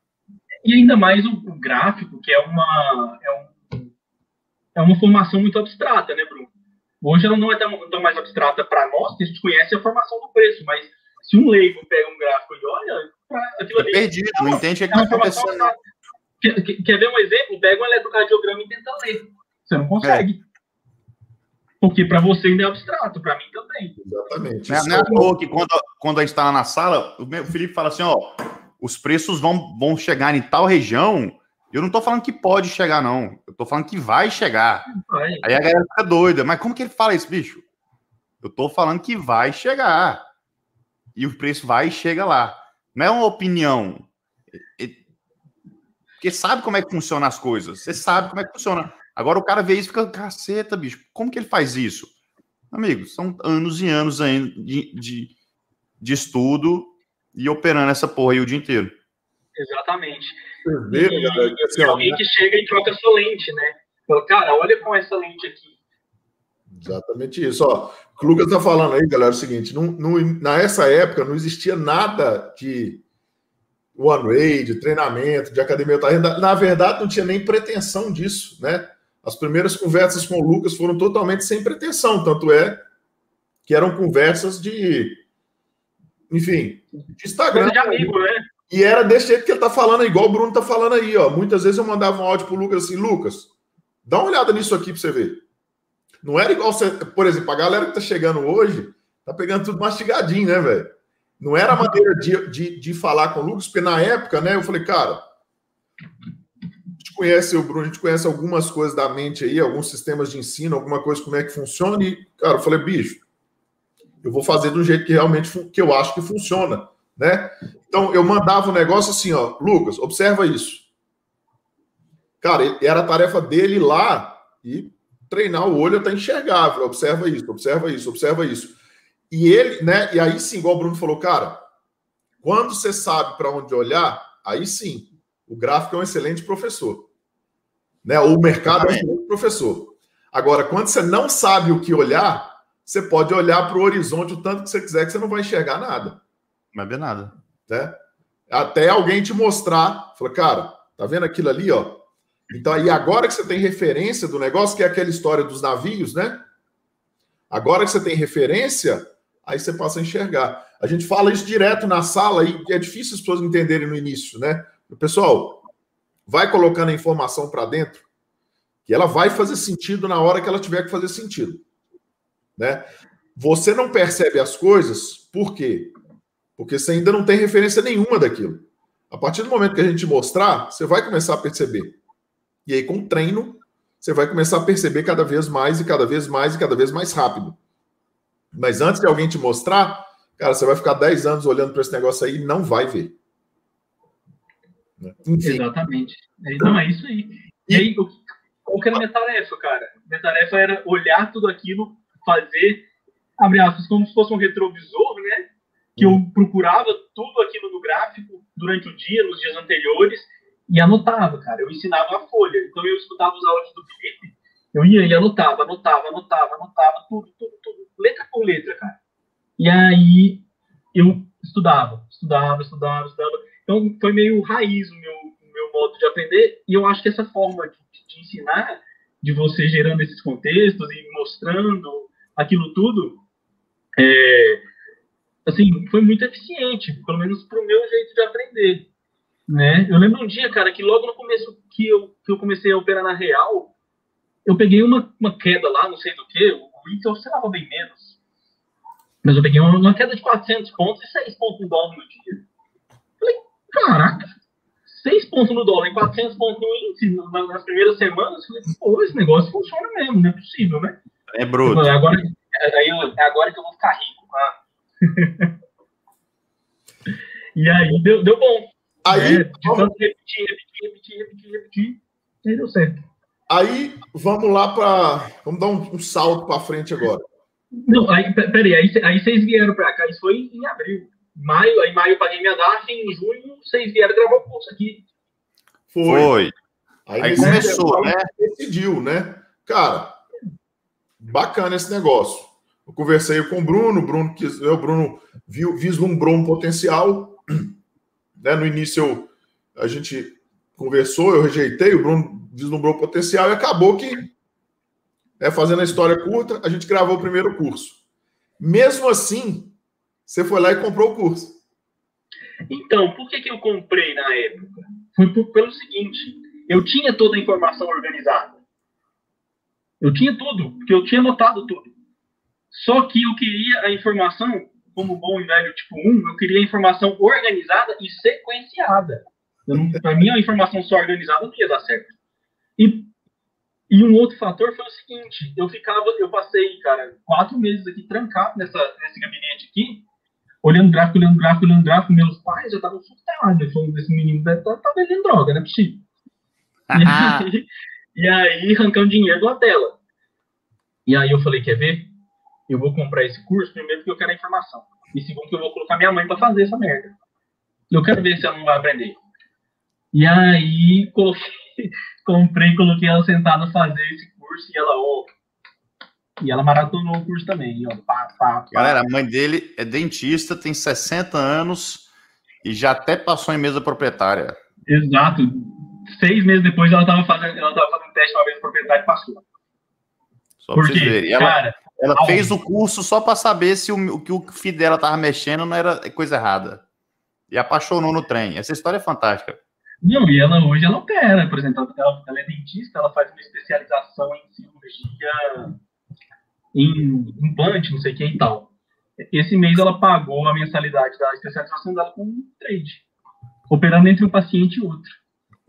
E ainda mais o, o gráfico, que é uma, é, um, é, uma formação muito abstrata, né, Bruno? Hoje ela não é tão, tão mais abstrata para nós, que a gente conhece a formação do preço, mas se um leigo pega um gráfico e olha, aquilo ali. É perdido, não entende o que é está acontecendo. Quer, quer ver um exemplo? Pega um eletrocardiograma e tenta ler. Você não consegue. É. Porque para você ainda é abstrato, para mim também. Exatamente. Não, é, não é à toa que quando, quando a gente está na sala, o Felipe fala assim: ó, os preços vão, vão chegar em tal região. Eu não estou falando que pode chegar, não. Eu estou falando que vai chegar. Vai. Aí a galera fica doida. Mas como que ele fala isso, bicho? Eu estou falando que vai chegar. E o preço vai e chega lá. Não é uma opinião. Porque sabe como é que funciona as coisas. Você sabe como é que funciona. Agora o cara vê isso e fica, caceta, bicho, como que ele faz isso? Amigo, são anos e anos ainda de, de, de estudo e operando essa porra aí o dia inteiro. Exatamente. Vê, e, assim, e alguém que chega e troca sua lente, né? Fala, cara, olha com essa lente aqui. Exatamente isso. Ó, o Lucas tá falando aí, galera, é o seguinte: não, não, nessa época não existia nada de one way, de treinamento, de academia renda. Na verdade, não tinha nem pretensão disso, né? As primeiras conversas com o Lucas foram totalmente sem pretensão, tanto é que eram conversas de, enfim, de Instagram. De amigo, né? E era desse jeito que ele tá falando, igual o Bruno tá falando aí, ó. Muitas vezes eu mandava um áudio pro Lucas assim, Lucas, dá uma olhada nisso aqui pra você ver. Não era igual você, por exemplo, a galera que tá chegando hoje, tá pegando tudo mastigadinho, né, velho? Não era a maneira de, de, de falar com o Lucas, porque na época, né, eu falei, cara, a gente conhece o Bruno, a gente conhece algumas coisas da mente aí, alguns sistemas de ensino, alguma coisa como é que funciona, e, cara, eu falei, bicho, eu vou fazer do jeito que realmente que eu acho que funciona, né? Então, eu mandava o um negócio assim, ó, Lucas, observa isso. Cara, era a tarefa dele lá e treinar o olho até enxergar, observa isso, observa isso, observa isso. E ele, né? E aí sim, igual o Bruno falou, cara, quando você sabe para onde olhar, aí sim, o gráfico é um excelente professor. Né? O mercado é um excelente professor. Agora, quando você não sabe o que olhar, você pode olhar para o horizonte o tanto que você quiser, que você não vai enxergar nada. Não vai ver nada. Né? Até alguém te mostrar, fala, cara, tá vendo aquilo ali, ó? Então, aí agora que você tem referência do negócio, que é aquela história dos navios, né? Agora que você tem referência, aí você passa a enxergar. A gente fala isso direto na sala e é difícil as pessoas entenderem no início, né? Pessoal, vai colocando a informação para dentro, que ela vai fazer sentido na hora que ela tiver que fazer sentido, né? Você não percebe as coisas, por quê? Porque você ainda não tem referência nenhuma daquilo. A partir do momento que a gente mostrar, você vai começar a perceber. E aí, com o treino, você vai começar a perceber cada vez mais e cada vez mais e cada vez mais rápido. Mas antes de alguém te mostrar, cara, você vai ficar 10 anos olhando para esse negócio aí e não vai ver. Enfim. Exatamente. Não, é isso aí. E aí, qual que era a minha tarefa, cara? Minha tarefa era olhar tudo aquilo, fazer, abre aspas, como se fosse um retrovisor, né? Que eu hum. procurava tudo aquilo no gráfico durante o dia, nos dias anteriores, e anotava, cara. Eu ensinava a folha. Então eu escutava os áudios do Felipe, eu ia e anotava, anotava, anotava, anotava, tudo, tudo, tudo, letra por letra, cara. E aí eu estudava, estudava, estudava, estudava. Então foi meio raiz o meu, o meu modo de aprender, e eu acho que essa forma de, de ensinar, de você gerando esses contextos e mostrando aquilo tudo, é, assim, foi muito eficiente, pelo menos para o meu jeito de aprender. Né? Eu lembro um dia, cara, que logo no começo que eu, que eu comecei a operar na Real, eu peguei uma, uma queda lá, não sei do que, o índice oscilava bem menos. Mas eu peguei uma, uma, queda de 400 pontos e 6 pontos no dólar no dia. Falei, caraca, 6 pontos no dólar e 400 pontos no índice nas primeiras semanas. Falei, pô, esse negócio funciona mesmo, não é possível, né? É bruto. Falei, agora, é, é agora que eu vou ficar rico. Ah. e aí deu, deu bom. Aí, é, repetir, repetir, repetir, repetir, repetir, e deu certo. Aí, vamos lá para. Vamos dar um, um salto para frente agora. Não, aí, peraí, aí, aí vocês vieram para cá, isso foi em abril. Maio, aí maio eu paguei minha DARF, em junho vocês vieram gravar o curso aqui. Foi. foi. Aí, aí começou, né? Decidiu, né? Cara, bacana esse negócio. Eu conversei com o Bruno, o Bruno, quis, o Bruno viu, vislumbrou um potencial. Né? No início eu, a gente conversou, eu rejeitei, o Bruno vislumbrou o potencial e acabou que, né, fazendo a história curta, a gente gravou o primeiro curso. Mesmo assim, você foi lá e comprou o curso. Então, por que, que eu comprei na época? Foi por, pelo seguinte: eu tinha toda a informação organizada. Eu tinha tudo, porque eu tinha anotado tudo. Só que eu queria a informação, como bom e velho tipo 1, eu queria a informação organizada e sequenciada. Para mim, a informação só organizada não ia dar certo. E, e um outro fator foi o seguinte: eu ficava, eu passei, cara, quatro meses aqui trancado nessa, nesse gabinete aqui, olhando gráfico, olhando gráfico, olhando gráfico. Meus pais já estavam surtados. Falando esse menino deve estar tá, tá vendendo droga, não é possível. E aí, e aí, arrancando dinheiro da tela. E aí eu falei: quer ver? Eu vou comprar esse curso, primeiro porque eu quero a informação. E segundo, que eu vou colocar minha mãe para fazer essa merda. Eu quero ver se ela não vai aprender. E aí, coloquei, comprei, coloquei ela sentada a fazer esse curso e ela, ó. E ela maratonou o curso também, ó. Pá, pá, pá. Galera, a mãe dele é dentista, tem 60 anos e já até passou em mesa proprietária. Exato. Seis meses depois ela estava fazendo, ela tava fazendo teste uma vez proprietária e passou. Só vocês verem. Ela, cara, ela fez o curso só para saber se o que o filho dela tava mexendo não era coisa errada. e apaixonou no trem. Essa história é fantástica. Não, e ela hoje ela opera, por exemplo, ela, ela é dentista, ela faz uma especialização em cirurgia em implante, não sei o que e tal. Esse mês ela pagou a mensalidade da especialização dela com um trade, operando entre um paciente e outro.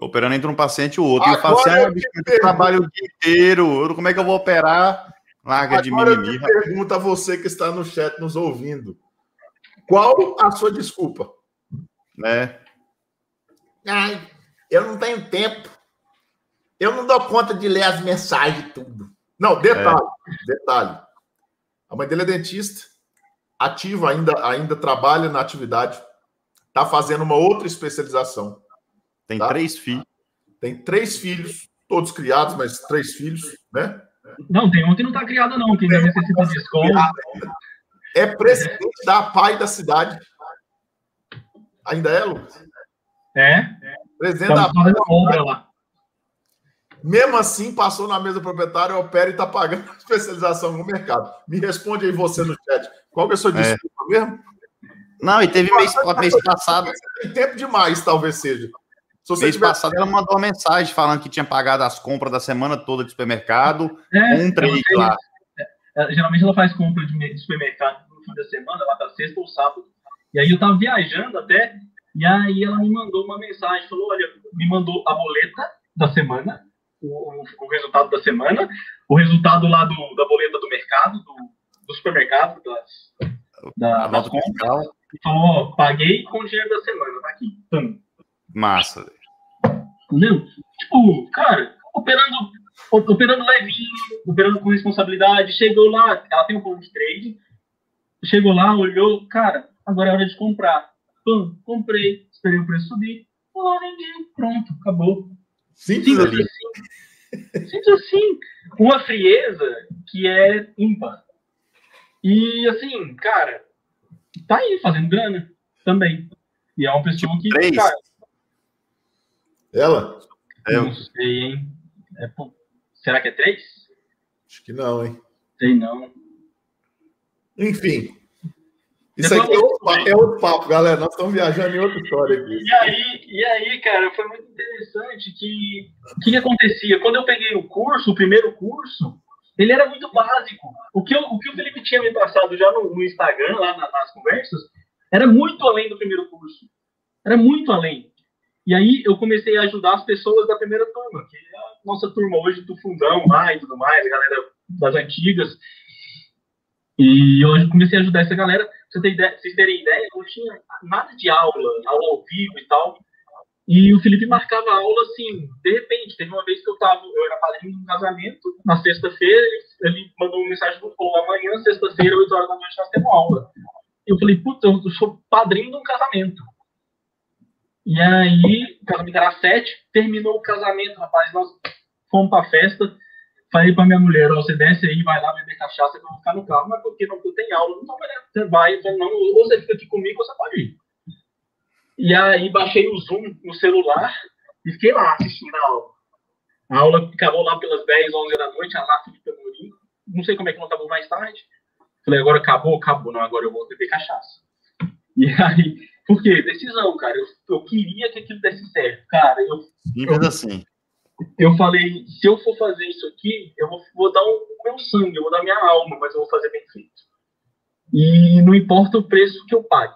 Operando entre um paciente e outro. Agora e eu falo assim, ah, eu trabalho o dia inteiro, como é que eu vou operar? Larga de mimimi. Eu pergunto a você que está no chat nos ouvindo. Qual a sua desculpa? Né? Ai, eu não tenho tempo. Eu não dou conta de ler as mensagens tudo. Não, detalhe, é. detalhe. A mãe dele é dentista, ativa ainda, ainda trabalha na atividade, está fazendo uma outra especialização. Tem tá? três filhos. Tem três filhos, todos criados, mas três filhos, né? Não, tem um que não está criado, não, que ainda necessita de escola. É presidente da PAI da cidade. Ainda é, Lucas? É. Presidente da PAI. Obra lá. Mesmo assim, passou na mesa proprietária, opera e está pagando a especialização no mercado. Me responde aí você no chat. Qual que é a sua é. desculpa é. mesmo? Não, e teve mês, mês passado. Tem tempo demais, talvez seja. Se mês tiver... passado ela mandou uma mensagem falando que tinha pagado as compras da semana toda de supermercado, é, um trade lá. É, geralmente ela faz compra de supermercado no fim da semana, lá da sexta ou sábado. E aí eu tava viajando até, e aí ela me mandou uma mensagem, falou, olha, me mandou a boleta da semana, o, o resultado da semana, o resultado lá do, da boleta do mercado, do, do supermercado, das, da, das compras. E falou, ó, paguei com o dinheiro da semana, tá aqui. Então, Massa. Entendeu? Tipo, cara, operando, operando levinho, operando com responsabilidade. Chegou lá, ela tem um ponto de trade. Chegou lá, olhou, cara, agora é hora de comprar. Pum, comprei, esperei o preço subir. Lá, vendi, pronto, acabou. Simples, Simples assim. Simples assim. Uma frieza que é ímpar. E assim, cara, tá aí fazendo grana também. E é uma pessoa que. Três. Cara, ela? É, não sei, hein? É, será que é três? Acho que não, hein? Sei não. Enfim. Isso aqui é outro, é outro, papo, galera. Nós estamos viajando em outra história aqui. E aí, e aí, cara, foi muito interessante que o que, que acontecia? Quando eu peguei o curso, o primeiro curso, ele era muito básico. O que, eu, o, que o Felipe tinha me passado já no, no Instagram, lá nas, nas conversas, era muito além do primeiro curso. Era muito além. E aí eu comecei a ajudar as pessoas da primeira turma, que é a nossa turma hoje do fundão lá e tudo mais, a galera das antigas. E eu comecei a ajudar essa galera. Pra vocês terem ideia, não tinha nada de aula, aula ao vivo e tal. E o Felipe marcava aula assim, de repente. Teve uma vez que eu tava, eu era padrinho de um casamento, na sexta-feira, ele, mandou uma mensagem do povo, amanhã, sexta-feira, 8 horas da noite, nós temos aula. Eu falei, puta, eu sou padrinho de um casamento. E aí, o casamento era sete, terminou o casamento, rapaz, nós fomos pra festa, falei pra minha mulher, ó, você desce aí, vai lá beber cachaça, vou ficar no carro, mas porque não, tem aula, não, você vai, então não, ou você fica aqui comigo, ou você pode ir. E aí, baixei o Zoom no celular e fiquei lá assistindo a aula. A aula acabou lá pelas 10, 11 da noite, a lá Felipe Amorim, não sei como é que não acabou mais tarde. Falei, agora acabou, acabou, não, agora eu vou beber cachaça. E aí, por quê? Decisão, cara. Eu, eu queria que aquilo desse certo. Cara, eu. Simples eu, assim. Eu falei, se eu for fazer isso aqui, eu vou, vou dar o meu sangue, eu vou dar minha alma, mas eu vou fazer bem feito. E não importa o preço que eu pague.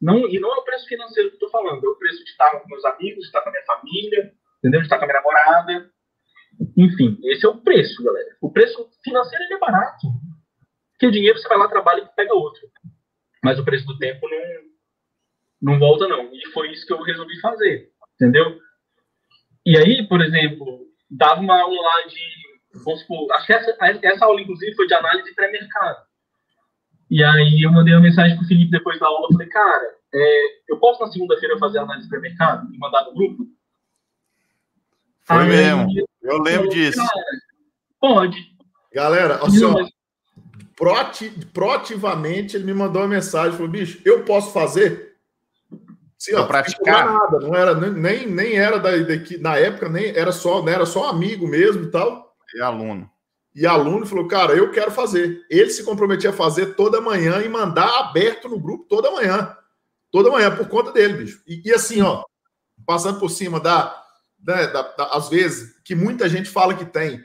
Não, e não é o preço financeiro que eu tô falando, é o preço de estar com meus amigos, de estar com a minha família, entendeu? De estar com a minha namorada. Enfim, esse é o preço, galera. O preço financeiro é barato. Porque o dinheiro você vai lá, trabalha e pega outro. Mas o preço do tempo não, não volta não. E foi isso que eu resolvi fazer, entendeu? E aí, por exemplo, dava uma aula lá de, vamos supor, acho que essa, essa aula, inclusive, foi de análise pré-mercado. E aí eu mandei uma mensagem pro Felipe depois da aula, falei, cara, é, eu posso na segunda-feira fazer análise pré-mercado e mandar no grupo? Foi aí, mesmo, eu lembro disso. Cara, pode. Galera, assim, ó, proativamente ele me mandou uma mensagem, falou, bicho, eu posso fazer? Sim, ó, praticar. Nada, não era nem, nem era da, daqui, na época nem era só, não era só amigo mesmo e tal. E aluno. E aluno falou, cara, eu quero fazer. Ele se comprometia a fazer toda manhã e mandar aberto no grupo toda manhã. Toda manhã, por conta dele, bicho. E, e assim, ó, passando por cima da, né, da, da, às vezes, que muita gente fala que tem,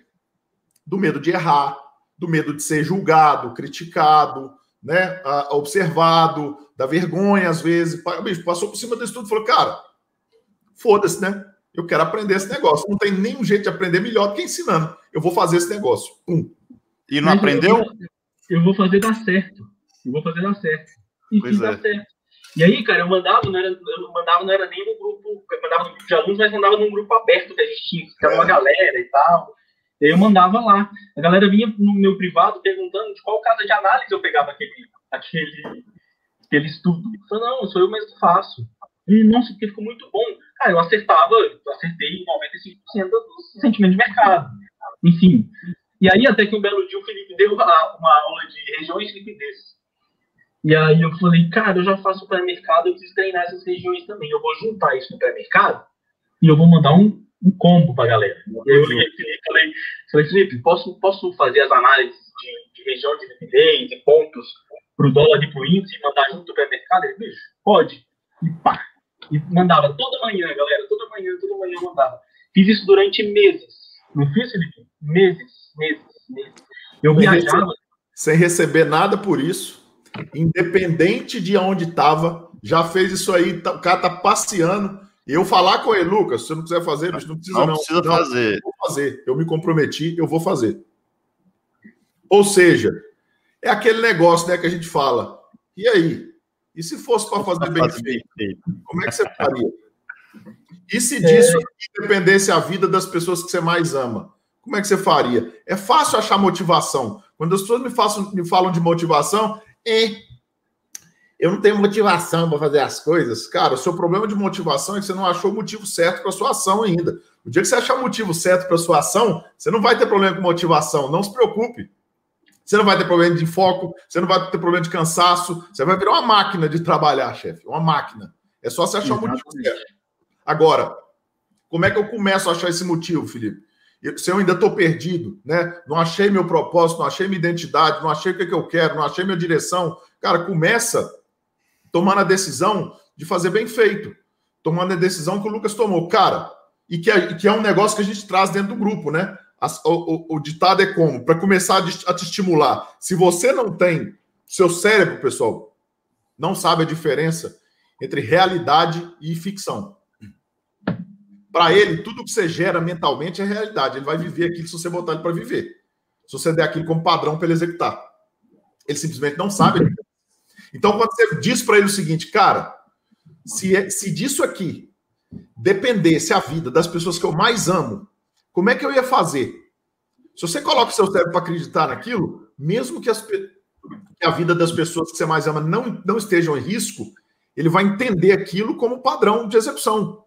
do medo de errar, do medo de ser julgado, criticado, né, observado, da vergonha, às vezes. Bicho, passou por cima disso tudo e falou, cara, foda-se, né? Eu quero aprender esse negócio. Não tem nenhum jeito de aprender melhor do que ensinando. Eu vou fazer esse negócio. Pum. E não Mas aprendeu? Eu vou, eu vou, fazer dar certo. Eu vou fazer dar certo. E pois fiz é. dar certo. E aí, cara, eu mandava, não era, eu mandava, não era nem no grupo, eu mandava no grupo de alunos, mas mandava num grupo aberto que a gente tinha, que era uma galera e tal. E aí eu mandava lá. A galera vinha no meu privado perguntando de qual casa de análise eu pegava aquele, aquele, aquele estudo. Eu falei, não, sou eu mesmo que faço. E, nossa, porque ficou muito bom. Cara, eu acertava, eu acertei 95% do sentimento de mercado. Enfim. E aí, até que um belo dia o Felipe deu uma, uma aula de regiões de liquidez. E aí eu falei, cara, eu já faço pré-mercado, eu preciso treinar essas regiões também. Eu vou juntar isso no pré-mercado e eu vou mandar um, um combo para a galera. Eu liguei Felipe falei, falei, Felipe, posso, posso fazer as análises de, de região de liquidez e pontos para o dólar e para o índice e mandar junto para o mercado? Ele, bicho, pode. E pá. E mandava toda manhã, galera, toda manhã, toda manhã mandava. Fiz isso durante meses. Não fiz, Felipe? Meses, meses, meses. Eu sem viajava. Receber, sem receber nada por isso, independente de onde estava, já fez isso aí, tá, o cara tá passeando eu falar com ele, Lucas, se você não quiser fazer, bicho, não precisa não. Não precisa não, fazer. Eu vou fazer. Eu me comprometi, eu vou fazer. Ou seja, é aquele negócio né, que a gente fala. E aí? E se fosse para fazer bem feito? Como é que você faria? E se disso é... dependesse a vida das pessoas que você mais ama? Como é que você faria? É fácil achar motivação. Quando as pessoas me, façam, me falam de motivação, é eu não tenho motivação para fazer as coisas. Cara, o seu problema de motivação é que você não achou o motivo certo para sua ação ainda. O dia que você achar o motivo certo para sua ação, você não vai ter problema com motivação. Não se preocupe. Você não vai ter problema de foco, você não vai ter problema de cansaço. Você vai virar uma máquina de trabalhar, chefe. Uma máquina. É só você achar o motivo certo. Agora, como é que eu começo a achar esse motivo, Felipe? Se eu ainda estou perdido, né? Não achei meu propósito, não achei minha identidade, não achei o que, que eu quero, não achei minha direção. Cara, começa tomando a decisão de fazer bem feito, tomando a decisão que o Lucas tomou. Cara, e que é, que é um negócio que a gente traz dentro do grupo, né? As, o, o, o, ditado é como? Para começar a, te estimular. Se você não tem, seu cérebro, pessoal, não sabe a diferença entre realidade e ficção. Para ele, tudo que você gera mentalmente é realidade. Ele vai viver aquilo se você botar ele para viver. Se você der aquilo como padrão para ele executar. Ele simplesmente não sabe a então, quando você diz para ele o seguinte, cara, se, é, se disso aqui dependesse a vida das pessoas que eu mais amo, como é que eu ia fazer? Se você coloca o seu cérebro para acreditar naquilo, mesmo que, as, que, a vida das pessoas que você mais ama não, não estejam em risco, ele vai entender aquilo como padrão de execução.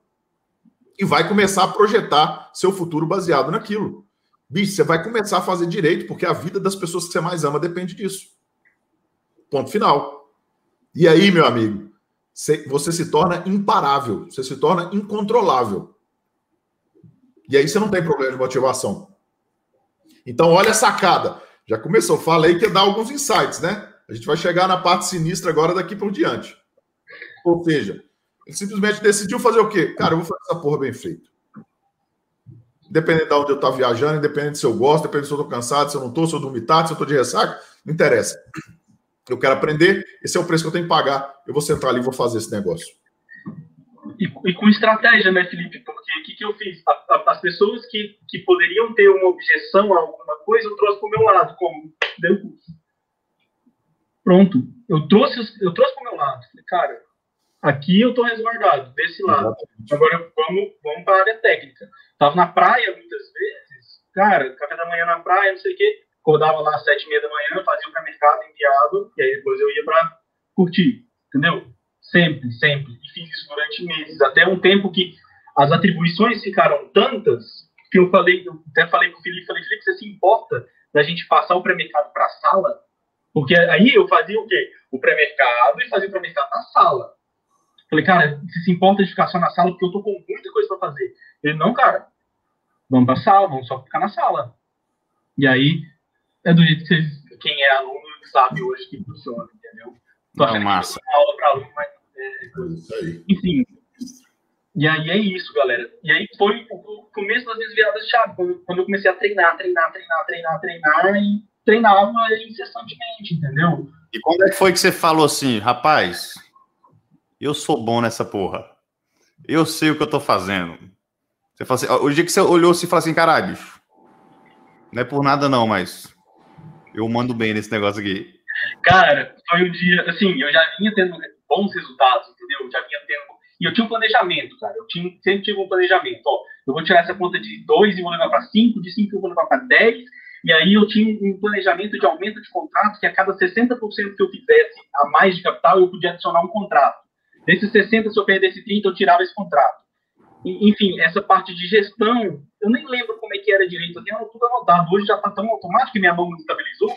E vai começar a projetar seu futuro baseado naquilo. Bicho, você vai começar a fazer direito, porque a vida das pessoas que você mais ama depende disso. Ponto final. E aí, meu amigo, você se torna imparável, você se torna incontrolável. E aí você não tem problema de motivação. Então, olha a sacada. Já começou, falei que ia dar alguns insights, né? A gente vai chegar na parte sinistra agora daqui por diante. Ou seja, ele simplesmente decidiu fazer o quê? Cara, eu vou fazer essa porra bem feito. Independente de onde eu estou viajando, independente se eu gosto, independente se eu estou cansado, se eu não estou, se eu dormi tarde, se eu estou de ressaca, não interessa. Eu quero aprender, esse é o preço que eu tenho que pagar. Eu vou sentar ali e vou fazer esse negócio. E, e com estratégia, né, Felipe? Porque o que, que eu fiz? A, a, as pessoas que, que poderiam ter uma objeção a alguma coisa, eu trouxe para o meu lado, como deu Pronto. Eu trouxe, eu trouxe para o meu lado. Falei, cara, aqui eu estou resguardado, desse lado. Exatamente. Agora vamos, vamos para a área técnica. Estava na praia muitas vezes, cara, café da manhã na praia, não sei o quê acordava lá às sete e meia da manhã, fazia o pré-mercado, enviava, e aí depois eu ia para curtir, entendeu? Sempre, sempre. E fiz isso durante meses, até um tempo que as atribuições ficaram tantas que eu falei, eu até falei com o Felipe, falei, Felipe, você se importa da gente passar o pré-mercado para a sala? Porque aí eu fazia o quê? O pré-mercado e fazia o pré-mercado na sala. Falei, cara, você se importa de ficar só na sala porque eu tô com muita coisa para fazer. Ele, não, cara, vamos para a sala, vamos só ficar na sala. E aí é do jeito que vocês, quem é aluno sabe hoje que funciona, entendeu? Tô não, massa. aula para aluno, mas É, é Enfim. E aí é isso, galera. E aí foi o começo das minhas viradas de chave, quando eu comecei a treinar, treinar, treinar, treinar, treinar, e treinava incessantemente, entendeu? E quando é que foi que você falou assim, rapaz, eu sou bom nessa porra. Eu sei o que eu tô fazendo. Você falou assim, o dia que você olhou assim e falou assim, caralho, bicho, não é por nada não, mas eu mando bem nesse negócio aqui. Cara, foi um dia, assim, eu já vinha tendo bons resultados, entendeu? Já vinha tendo. E eu tinha um planejamento, cara. Eu tinha, sempre tive um planejamento. Ó, eu vou tirar essa conta de 2 e vou levar para 5, de 5 eu vou levar para 10. E aí eu tinha um planejamento de aumento de contrato que a cada 60% que eu fizesse a mais de capital, eu podia adicionar um contrato. Desses 60, se eu perdesse 30, eu tirava esse contrato. Enfim, essa parte de gestão, eu nem lembro como é que era direito, eu tenho tudo anotado. Hoje já está tão automático que minha mão estabilizou.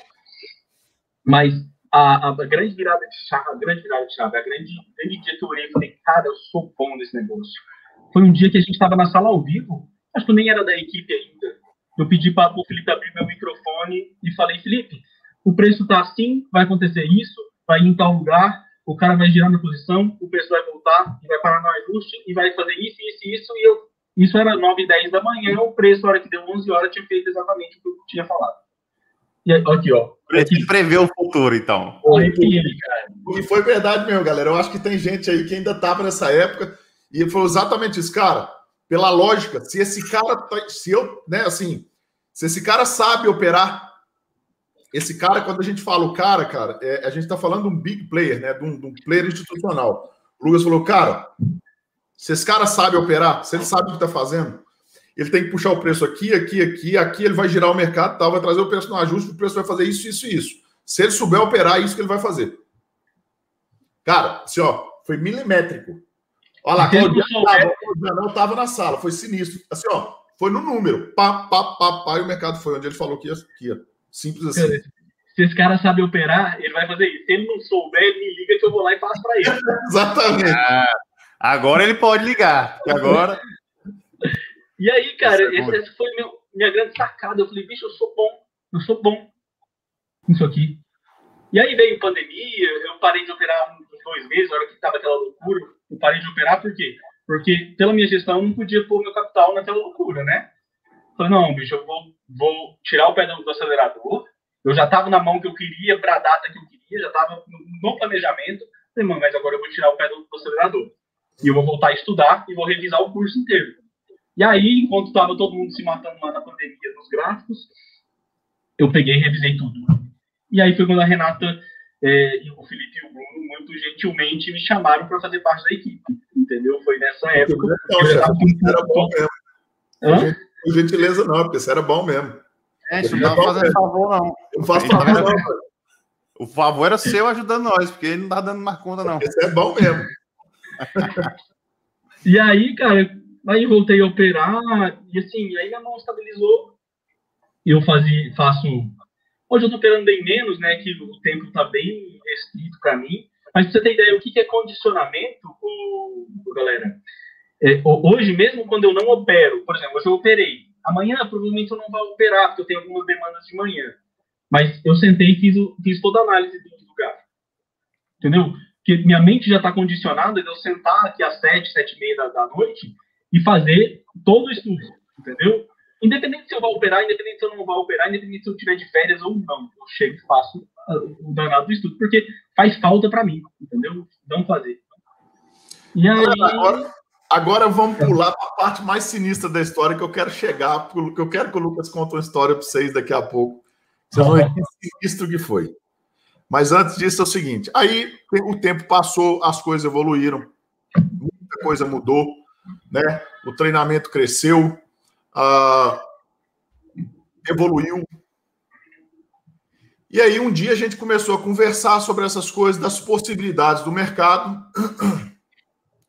Mas a, a, grande virada de chave, a grande virada de chave, a grande, grande dia que eu olhei e falei, cara, eu sou bom nesse negócio. Foi um dia que a gente estava na sala ao vivo, acho que eu nem era da equipe ainda. Eu pedi para o Felipe abrir meu microfone e falei, Felipe, o preço está assim, vai acontecer isso, vai ir em tal lugar, o cara vai girar na posição, o preço vai voltar e vai parar no ajuste e vai fazer isso, isso e isso. E eu, isso era 9 e 10 da manhã, o preço, na hora que deu 11 horas, tinha feito exatamente o que eu tinha falado. E aqui, ó. Aqui. Prevê o futuro, então. E foi verdade mesmo, galera. Eu acho que tem gente aí que ainda estava nessa época e foi exatamente isso, cara. Pela lógica, se esse cara, tá, se eu, né, assim, se esse cara sabe operar, esse cara, quando a gente fala o cara, cara, é, a gente está falando de um big player, né, de um, de um player institucional. O Lucas falou, cara, se esse cara sabe operar, se ele sabe o que está fazendo, ele tem que puxar o preço aqui, aqui, aqui, aqui, ele vai girar o mercado, tal, vai trazer o preço no ajuste, o preço vai fazer isso, isso e isso. Se ele souber operar, é isso que ele vai fazer. Cara, assim, ó, foi milimétrico. Olha lá, Claudiano estava na sala, foi sinistro. Assim, ó, foi no número. Pá, pá, pá, pá, e o mercado foi onde ele falou que ia. Que ia. Simples assim. Se esse cara sabe operar, ele vai fazer isso. Se ele não souber, ele me liga que eu vou lá e faço para ele. Exatamente. Ah, agora ele pode ligar. Agora. E aí, cara, é essa, essa foi meu, minha grande sacada. Eu falei, bicho, eu sou bom, eu sou bom nisso aqui. E aí veio pandemia, eu parei de operar uns dois meses, na hora que tava aquela loucura, eu parei de operar por quê? Porque pela minha gestão eu não podia pôr meu capital naquela loucura, né? Falei, não, bicho, eu vou, vou tirar o pé do, acelerador. Eu já tava na mão que eu queria, para a data que eu queria, já tava no, no planejamento. Falei, mano, mas agora eu vou tirar o pé do, do acelerador. E eu vou voltar a estudar e vou revisar o curso inteiro. E aí, enquanto estava todo mundo se matando lá na pandemia nos gráficos, eu peguei e revisei tudo. E aí foi quando a Renata, é, o Felipe e o Bruno, muito gentilmente, me chamaram para fazer parte da equipe. Entendeu? Foi nessa época. Eu era bom mesmo. Hã? Por gentileza, não, porque isso era bom mesmo. É, isso não estava fazendo favor, não. Eu faço favor, não. O favor era seu ajudando nós, porque ele não tá dando mais conta, não. Isso é bom mesmo. e aí, cara, Aí voltei a operar, e assim, aí a mão estabilizou. E eu fazia, faço. Hoje eu tô operando bem menos, né? Que o tempo tá bem restrito para mim. Mas pra você ter ideia, o que, é condicionamento, o, galera? É, hoje, mesmo quando eu não opero, por exemplo, hoje eu operei. Amanhã, provavelmente, eu não vou operar, porque eu tenho algumas demandas de manhã. Mas eu sentei e fiz, fiz toda a análise do lugar. Entendeu? Porque minha mente já está condicionada de eu sentar aqui às sete, sete e meia da, da noite e fazer todo o estudo, entendeu? Independente se eu vou operar, independente se eu não vou operar, independente se eu tiver de férias ou não, eu chego e faço ah, o danado do estudo, porque faz falta para mim, entendeu? Não fazer. E aí... Agora, agora vamos pular para a parte mais sinistra da história que eu quero chegar, que eu quero que o Lucas conte uma história para vocês daqui a pouco. Vocês vão ver que sinistro que foi. Mas antes disso é o seguinte: aí o tempo passou, as coisas evoluíram, muita coisa mudou né? O treinamento cresceu, uh, evoluiu. E aí um dia a gente começou a conversar sobre essas coisas, das possibilidades do mercado,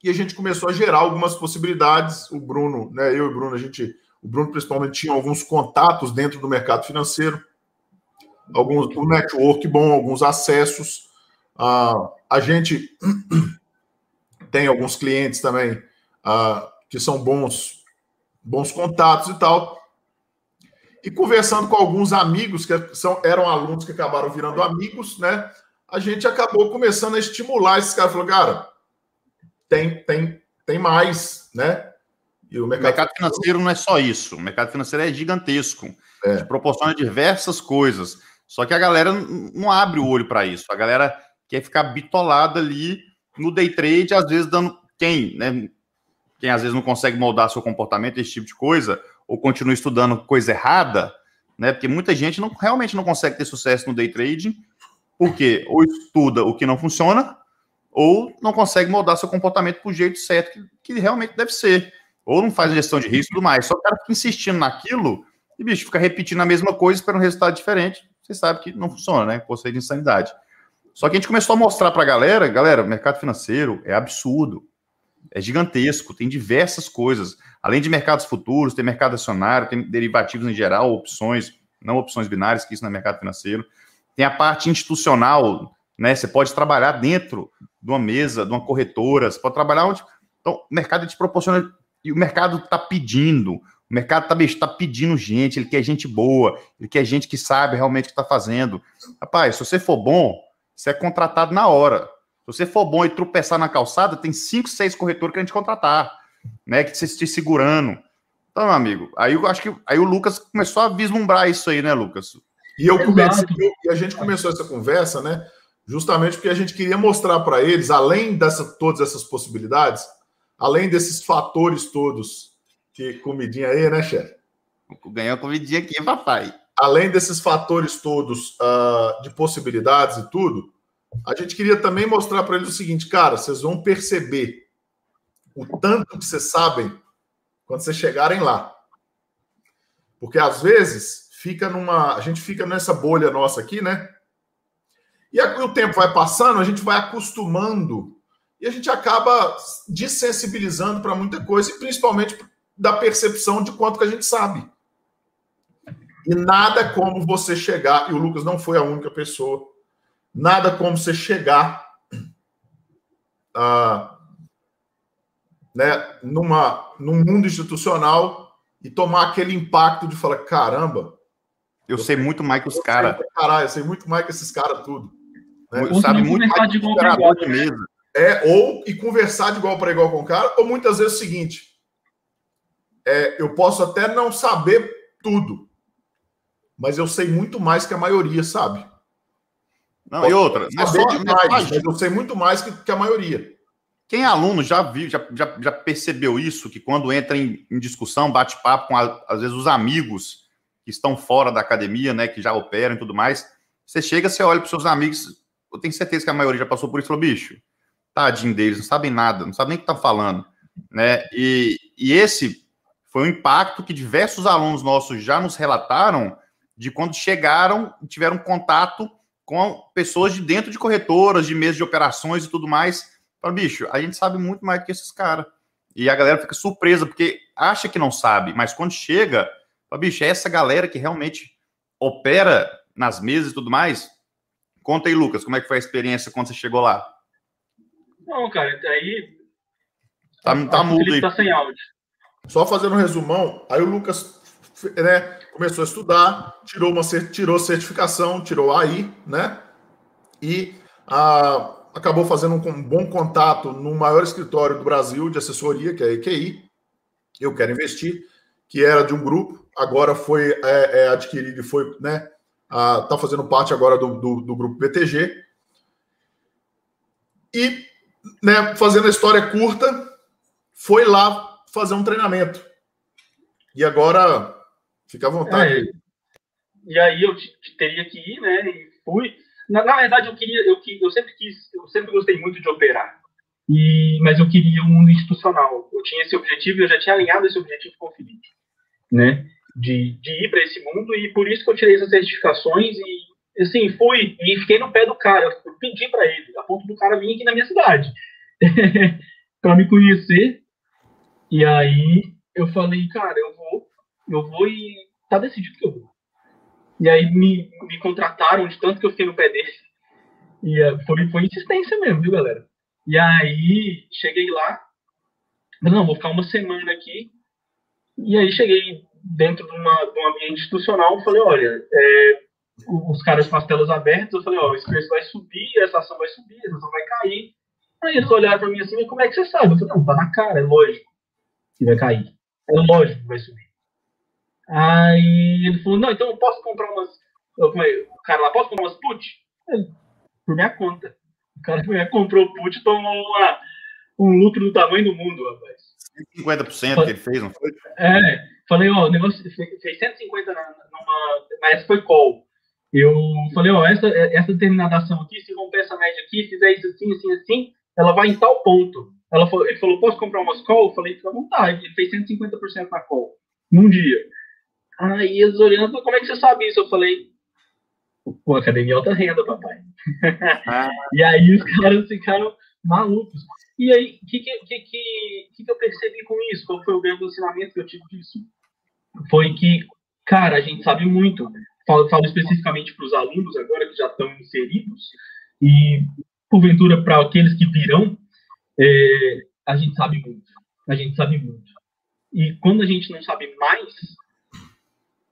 e a gente começou a gerar algumas possibilidades. O Bruno, né? Eu e o Bruno, a gente, o Bruno principalmente tinha alguns contatos dentro do mercado financeiro, alguns um network bom, alguns acessos. Uh, a gente tem alguns clientes também ah, que são bons, bons contatos e tal. E conversando com alguns amigos que são, eram alunos que acabaram virando amigos, né? A gente acabou começando a estimular esses caras. Falou, cara, tem, tem, tem mais, né? E o mercado, o mercado financeiro não é só isso. O mercado financeiro é gigantesco. É. proporciona diversas coisas. Só que a galera não abre o olho para isso. A galera quer ficar bitolada ali no day trade, às vezes dando. Quem, né? Quem às vezes não consegue moldar seu comportamento, esse tipo de coisa, ou continua estudando coisa errada, né? Porque muita gente não, realmente não consegue ter sucesso no day trading, porque ou estuda o que não funciona, ou não consegue moldar seu comportamento para o jeito certo que, que, realmente deve ser. Ou não faz gestão de risco e tudo mais. Só o cara fica insistindo naquilo e, bicho, fica repetindo a mesma coisa para um resultado diferente. Você sabe que não funciona, né? Conceito de insanidade. Só que a gente começou a mostrar para a galera, galera, o mercado financeiro é absurdo, é gigantesco, tem diversas coisas. Além de mercados futuros, tem mercado acionário, tem derivativos em geral, opções, não opções binárias, que isso não é mercado financeiro. Tem a parte institucional, né? Você pode trabalhar dentro de uma mesa, de uma corretora, você pode trabalhar onde. Então, o mercado te proporciona, e o mercado está pedindo, o mercado está tá pedindo gente, ele quer gente boa, ele quer gente que sabe realmente o que está fazendo. Rapaz, se você for bom, você é contratado na hora. Se você for bom e tropeçar na calçada, tem cinco, seis corretores que a gente contratar, né? Que você te segurando. Então, meu amigo, aí eu acho que aí o Lucas começou a vislumbrar isso aí, né, Lucas? E eu comecei, e a gente começou essa conversa, né? Justamente porque a gente queria mostrar para eles, além dessa todas essas possibilidades, além desses fatores todos que comidinha aí, né, chefe? Ganhou comidinha aqui, papai além desses fatores todos uh, de possibilidades e tudo, a gente queria também mostrar para eles o seguinte, cara, vocês vão perceber o tanto que vocês sabem quando vocês chegarem lá. Porque às vezes fica numa. A gente fica nessa bolha nossa aqui, né? E o tempo vai passando, a gente vai acostumando e a gente acaba desensibilizando para muita coisa, e principalmente da percepção de quanto que a gente sabe. E nada como você chegar, e o Lucas não foi a única pessoa, nada como você chegar ah, né, numa, num mundo institucional e tomar aquele impacto de falar: caramba. Eu, eu sei muito mais que os caras. Caralho, eu sei muito mais que esses caras tudo. Né? Sabe muito mais o operador de mesa. É, ou e conversar de igual para igual com o cara, ou muitas vezes é o seguinte: é, eu posso até não saber tudo, mas eu sei muito mais que a maioria sabe. Não, e outra, não é só, demais, é mas eu sei muito mais que, que, a maioria. Quem é aluno já viu, já, já, já percebeu isso, que quando entra em, em discussão, bate papo com, a, às vezes, os amigos que estão fora da academia, né, que já operam e tudo mais, você chega, você olha para os seus amigos, eu tenho certeza que a maioria já passou por isso falou, bicho, tadinho deles, não sabem nada, não sabem nem o que tá falando, né, e, e esse foi um impacto que diversos alunos nossos já nos relataram, de quando chegaram e tiveram contato com pessoas de dentro de corretoras, de mesas de operações e tudo mais. Fala, bicho, a gente sabe muito mais do que esses caras. E a galera fica surpresa, porque acha que não sabe, mas quando chega, fala, bicho, é essa galera que realmente opera nas mesas e tudo mais. Conta aí, Lucas, como é que foi a experiência quando você chegou lá? Não, cara, aí. Tá, tá mudo aí. Tá sem áudio. Só fazendo um resumão, aí o Lucas né, começou a estudar, tirou uma tirou certificação, tirou AI, né? E a, acabou fazendo um, um, bom contato no maior escritório do Brasil de assessoria, que é a EQI. Eu quero investir, que era de um grupo, agora foi é, é adquirido e foi, né? Está fazendo parte agora do, do, do grupo BTG. E, né, fazendo a história curta, foi lá fazer um treinamento. E agora Fica à vontade. É, e aí eu teria que ir, né? E fui. Na, na verdade, eu queria, eu, eu sempre quis, eu sempre gostei muito de operar. E, mas eu queria um mundo institucional. Eu tinha esse objetivo, eu já tinha alinhado esse objetivo com o Felipe, né? De, de ir para esse mundo e por isso que eu tirei essas certificações e assim fui e fiquei no pé do cara. Eu pedi para ele, a ponto do cara vir aqui na minha cidade para me conhecer. E aí eu falei, cara, eu vou eu vou e tá decidido que eu vou. E aí me, me contrataram de tanto que eu fiquei no pé dele. E uh, foi, foi insistência mesmo, viu, galera? E aí cheguei lá, não, vou ficar uma semana aqui. E aí cheguei dentro de, uma, de um ambiente institucional, falei, olha, é, os caras com as telas abertas, eu falei, ó, esse preço vai subir, essa ação vai subir, essa ação vai cair. Aí eles olharam pra mim assim, como é que você sabe? Eu falei, não, tá na cara, é lógico que vai cair. É lógico que vai subir. Aí ele falou, não, então eu posso comprar umas. Eu falei, o cara lá, posso comprar umas put? Por minha conta. O cara comprou put e tomou uma, um lucro do tamanho do mundo, rapaz. 50% que ele fez, não foi? É, falei, ó, o negócio fez 150 na, numa. Mas foi call. Eu falei, ó, essa, essa determinada ação aqui, se romper essa média aqui, fizer isso assim, assim, assim, ela vai em tal ponto. Ela falou, ele falou, posso comprar umas call? Eu falei, fica à vontade. Ele fez 150% na call, num dia. Aí eles olhando, como é que você sabe isso? Eu falei, pô, academia alta renda, papai. Ah. e aí os caras ficaram malucos. E aí, o que que, que, que, eu percebi com isso? Qual foi o grande ensinamento que eu tive disso? Foi que, cara, a gente sabe muito. Falo, falo especificamente para os alunos agora que já estão inseridos e, porventura, para aqueles que virão, é, a gente sabe muito. A gente sabe muito. E quando a gente não sabe mais,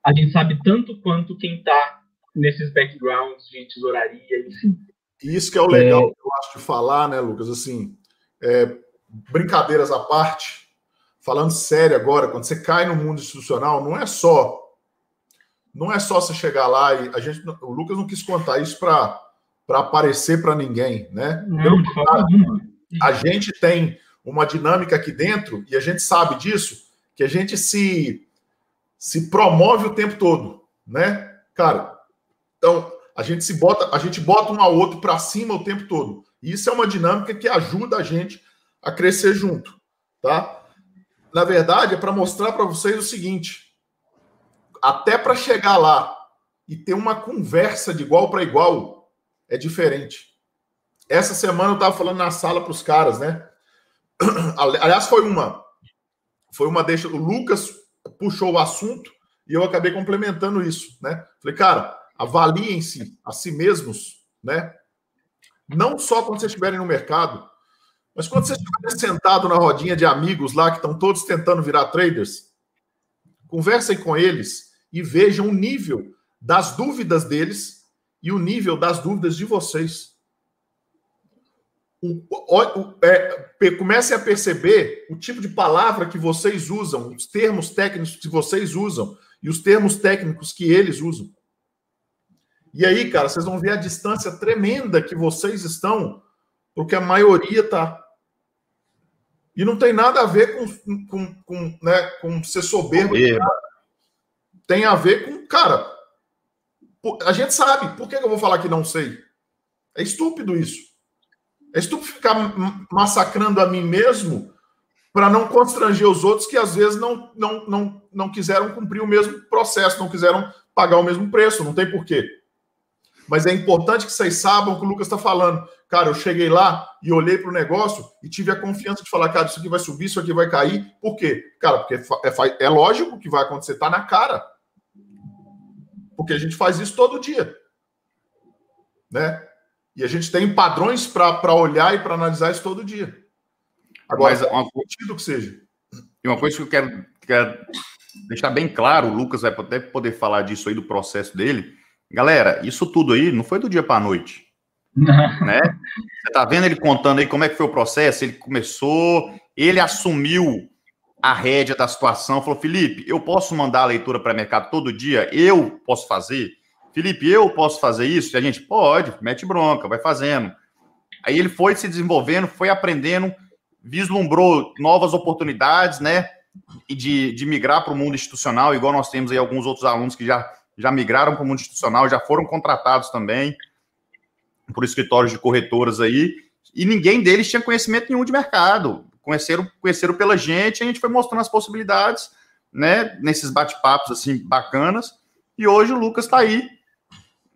a gente sabe tanto quanto quem está nesses backgrounds de tesouraria, enfim. Isso que é o legal é... eu acho de falar, né, Lucas? Assim, é, brincadeiras à parte, falando sério agora, quando você cai no mundo institucional, não é só não é só você chegar lá e a gente, o Lucas não quis contar isso para para aparecer para ninguém, né? Não, a gente tem uma dinâmica aqui dentro e a gente sabe disso, que a gente se se promove o tempo todo, né? Cara, então a gente se bota, a gente bota um ao outro para cima o tempo todo. Isso é uma dinâmica que ajuda a gente a crescer junto, tá? Na verdade, é para mostrar para vocês o seguinte: até para chegar lá e ter uma conversa de igual para igual é diferente. Essa semana eu estava falando na sala para os caras, né? Aliás, foi uma foi uma deixa. O Lucas puxou o assunto e eu acabei complementando isso, né? Falei, cara, avaliem-se a si mesmos, né? Não só quando vocês estiverem no mercado, mas quando vocês estiverem sentado na rodinha de amigos lá que estão todos tentando virar traders, conversem com eles e vejam o nível das dúvidas deles e o nível das dúvidas de vocês. O, o, o, é, comecem a perceber o tipo de palavra que vocês usam, os termos técnicos que vocês usam e os termos técnicos que eles usam. E aí, cara, vocês vão ver a distância tremenda que vocês estão, porque a maioria tá. E não tem nada a ver com, com, com, né, com ser soberbo. Tem a ver com, cara, a gente sabe. Por que eu vou falar que não sei? É estúpido isso. É estúpido ficar massacrando a mim mesmo para não constranger os outros que às vezes não, não, não, não quiseram cumprir o mesmo processo, não quiseram pagar o mesmo preço. Não tem porquê. Mas é importante que vocês saibam o que o Lucas está falando. Cara, eu cheguei lá e olhei para o negócio e tive a confiança de falar, cara, isso aqui vai subir, isso aqui vai cair. Por quê? Cara, porque é, é lógico que vai acontecer, tá na cara. Porque a gente faz isso todo dia. Né? E a gente tem padrões para olhar e para analisar isso todo dia. Agora, Mas uma sentido que seja. E uma coisa que eu quero, quero deixar bem claro, o Lucas vai até poder falar disso aí, do processo dele Galera, isso tudo aí não foi do dia para a noite. né? Você tá vendo ele contando aí como é que foi o processo? Ele começou, ele assumiu a rédea da situação, falou: Felipe, eu posso mandar a leitura para mercado todo dia? Eu posso fazer? Felipe, eu posso fazer isso? E a gente pode, mete bronca, vai fazendo. Aí ele foi se desenvolvendo, foi aprendendo, vislumbrou novas oportunidades, né? E de, de migrar para o mundo institucional, igual nós temos aí alguns outros alunos que já já migraram para o mundo institucional, já foram contratados também por escritórios de corretoras aí, e ninguém deles tinha conhecimento nenhum de mercado. Conheceram, conheceram pela gente, a gente foi mostrando as possibilidades, né, nesses bate-papos assim bacanas, e hoje o Lucas está aí,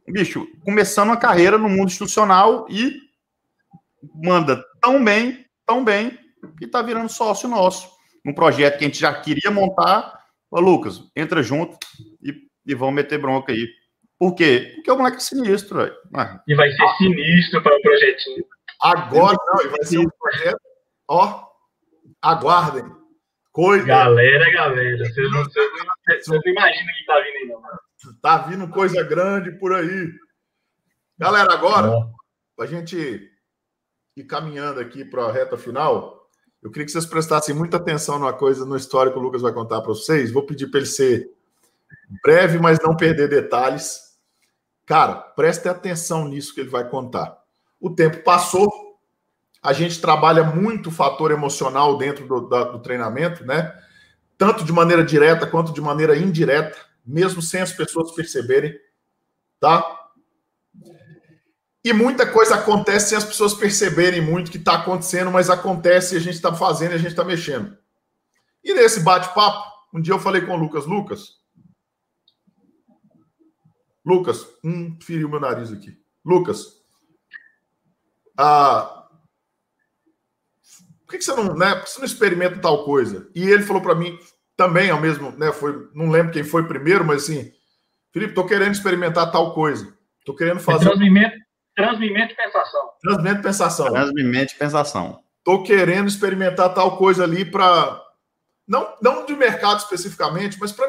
bicho, começando a carreira no mundo institucional e manda tão bem, tão bem, que está virando sócio nosso. Um projeto que a gente já queria montar. Ô, Lucas, entra junto e vão meter bronca aí. Por quê? Porque o moleque é sinistro, velho. Ah. E vai ser sinistro para o projetinho. Agora não, e vai ser um projeto. Ó, aguardem. Coisa. Galera, galera, vocês não, vocês não, vocês não imaginam que tá vindo aí, não. Tá vindo coisa grande por aí. Galera, agora, a gente e caminhando aqui para a reta final, eu queria que vocês prestassem muita atenção numa coisa no histórico que o Lucas vai contar para vocês. Vou pedir para ele ser breve, mas não perder detalhes. Cara, preste atenção nisso que ele vai contar. O tempo passou, a gente trabalha muito o fator emocional dentro do, da, do treinamento, né? Tanto de maneira direta quanto de maneira indireta, mesmo sem as pessoas perceberem, tá? E muita coisa acontece sem as pessoas perceberem muito que está acontecendo, mas acontece e a gente está fazendo e a gente está mexendo. E nesse bate-papo, um dia eu falei com o Lucas, Lucas, Lucas, um feriu meu nariz aqui. Lucas, ah, por que, que você não, né? Por que você não experimenta tal coisa? E ele falou para mim também, ao mesmo, né? Foi, não lembro quem foi primeiro, mas assim, Felipe, tô querendo experimentar tal coisa. Tô querendo fazer. É Transmimento e pensação. Transmimento e pensação. Transmimento e pensação. Tô querendo experimentar tal coisa ali para. Não, não de mercado especificamente, mas para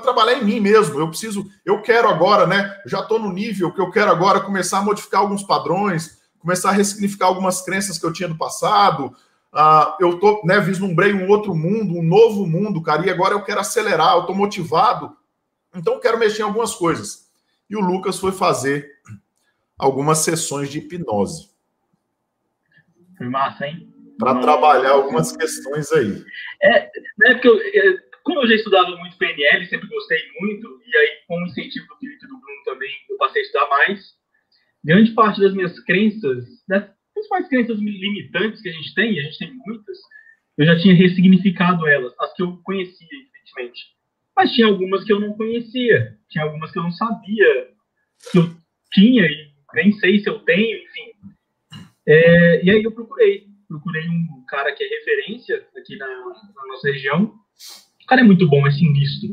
trabalhar em mim mesmo. Eu preciso, eu quero agora, né? Já estou no nível que eu quero agora começar a modificar alguns padrões, começar a ressignificar algumas crenças que eu tinha no passado. Uh, eu tô, né, vislumbrei um outro mundo, um novo mundo, cara, e agora eu quero acelerar, eu tô motivado, então eu quero mexer em algumas coisas. E o Lucas foi fazer algumas sessões de hipnose. Foi massa, hein? Para trabalhar algumas questões aí. É, né, porque eu, como eu já estudava muito PNL, sempre gostei muito, e aí com o incentivo do Felipe e do Bruno também, eu passei a estudar mais. Grande parte das minhas crenças, das principais crenças limitantes que a gente tem, e a gente tem muitas, eu já tinha ressignificado elas, as que eu conhecia, evidentemente. Mas tinha algumas que eu não conhecia, tinha algumas que eu não sabia que eu tinha e nem sei se eu tenho, enfim. É, e aí eu procurei, procurei um cara que é referência aqui na, na nossa região. O cara é muito bom, é sinistro.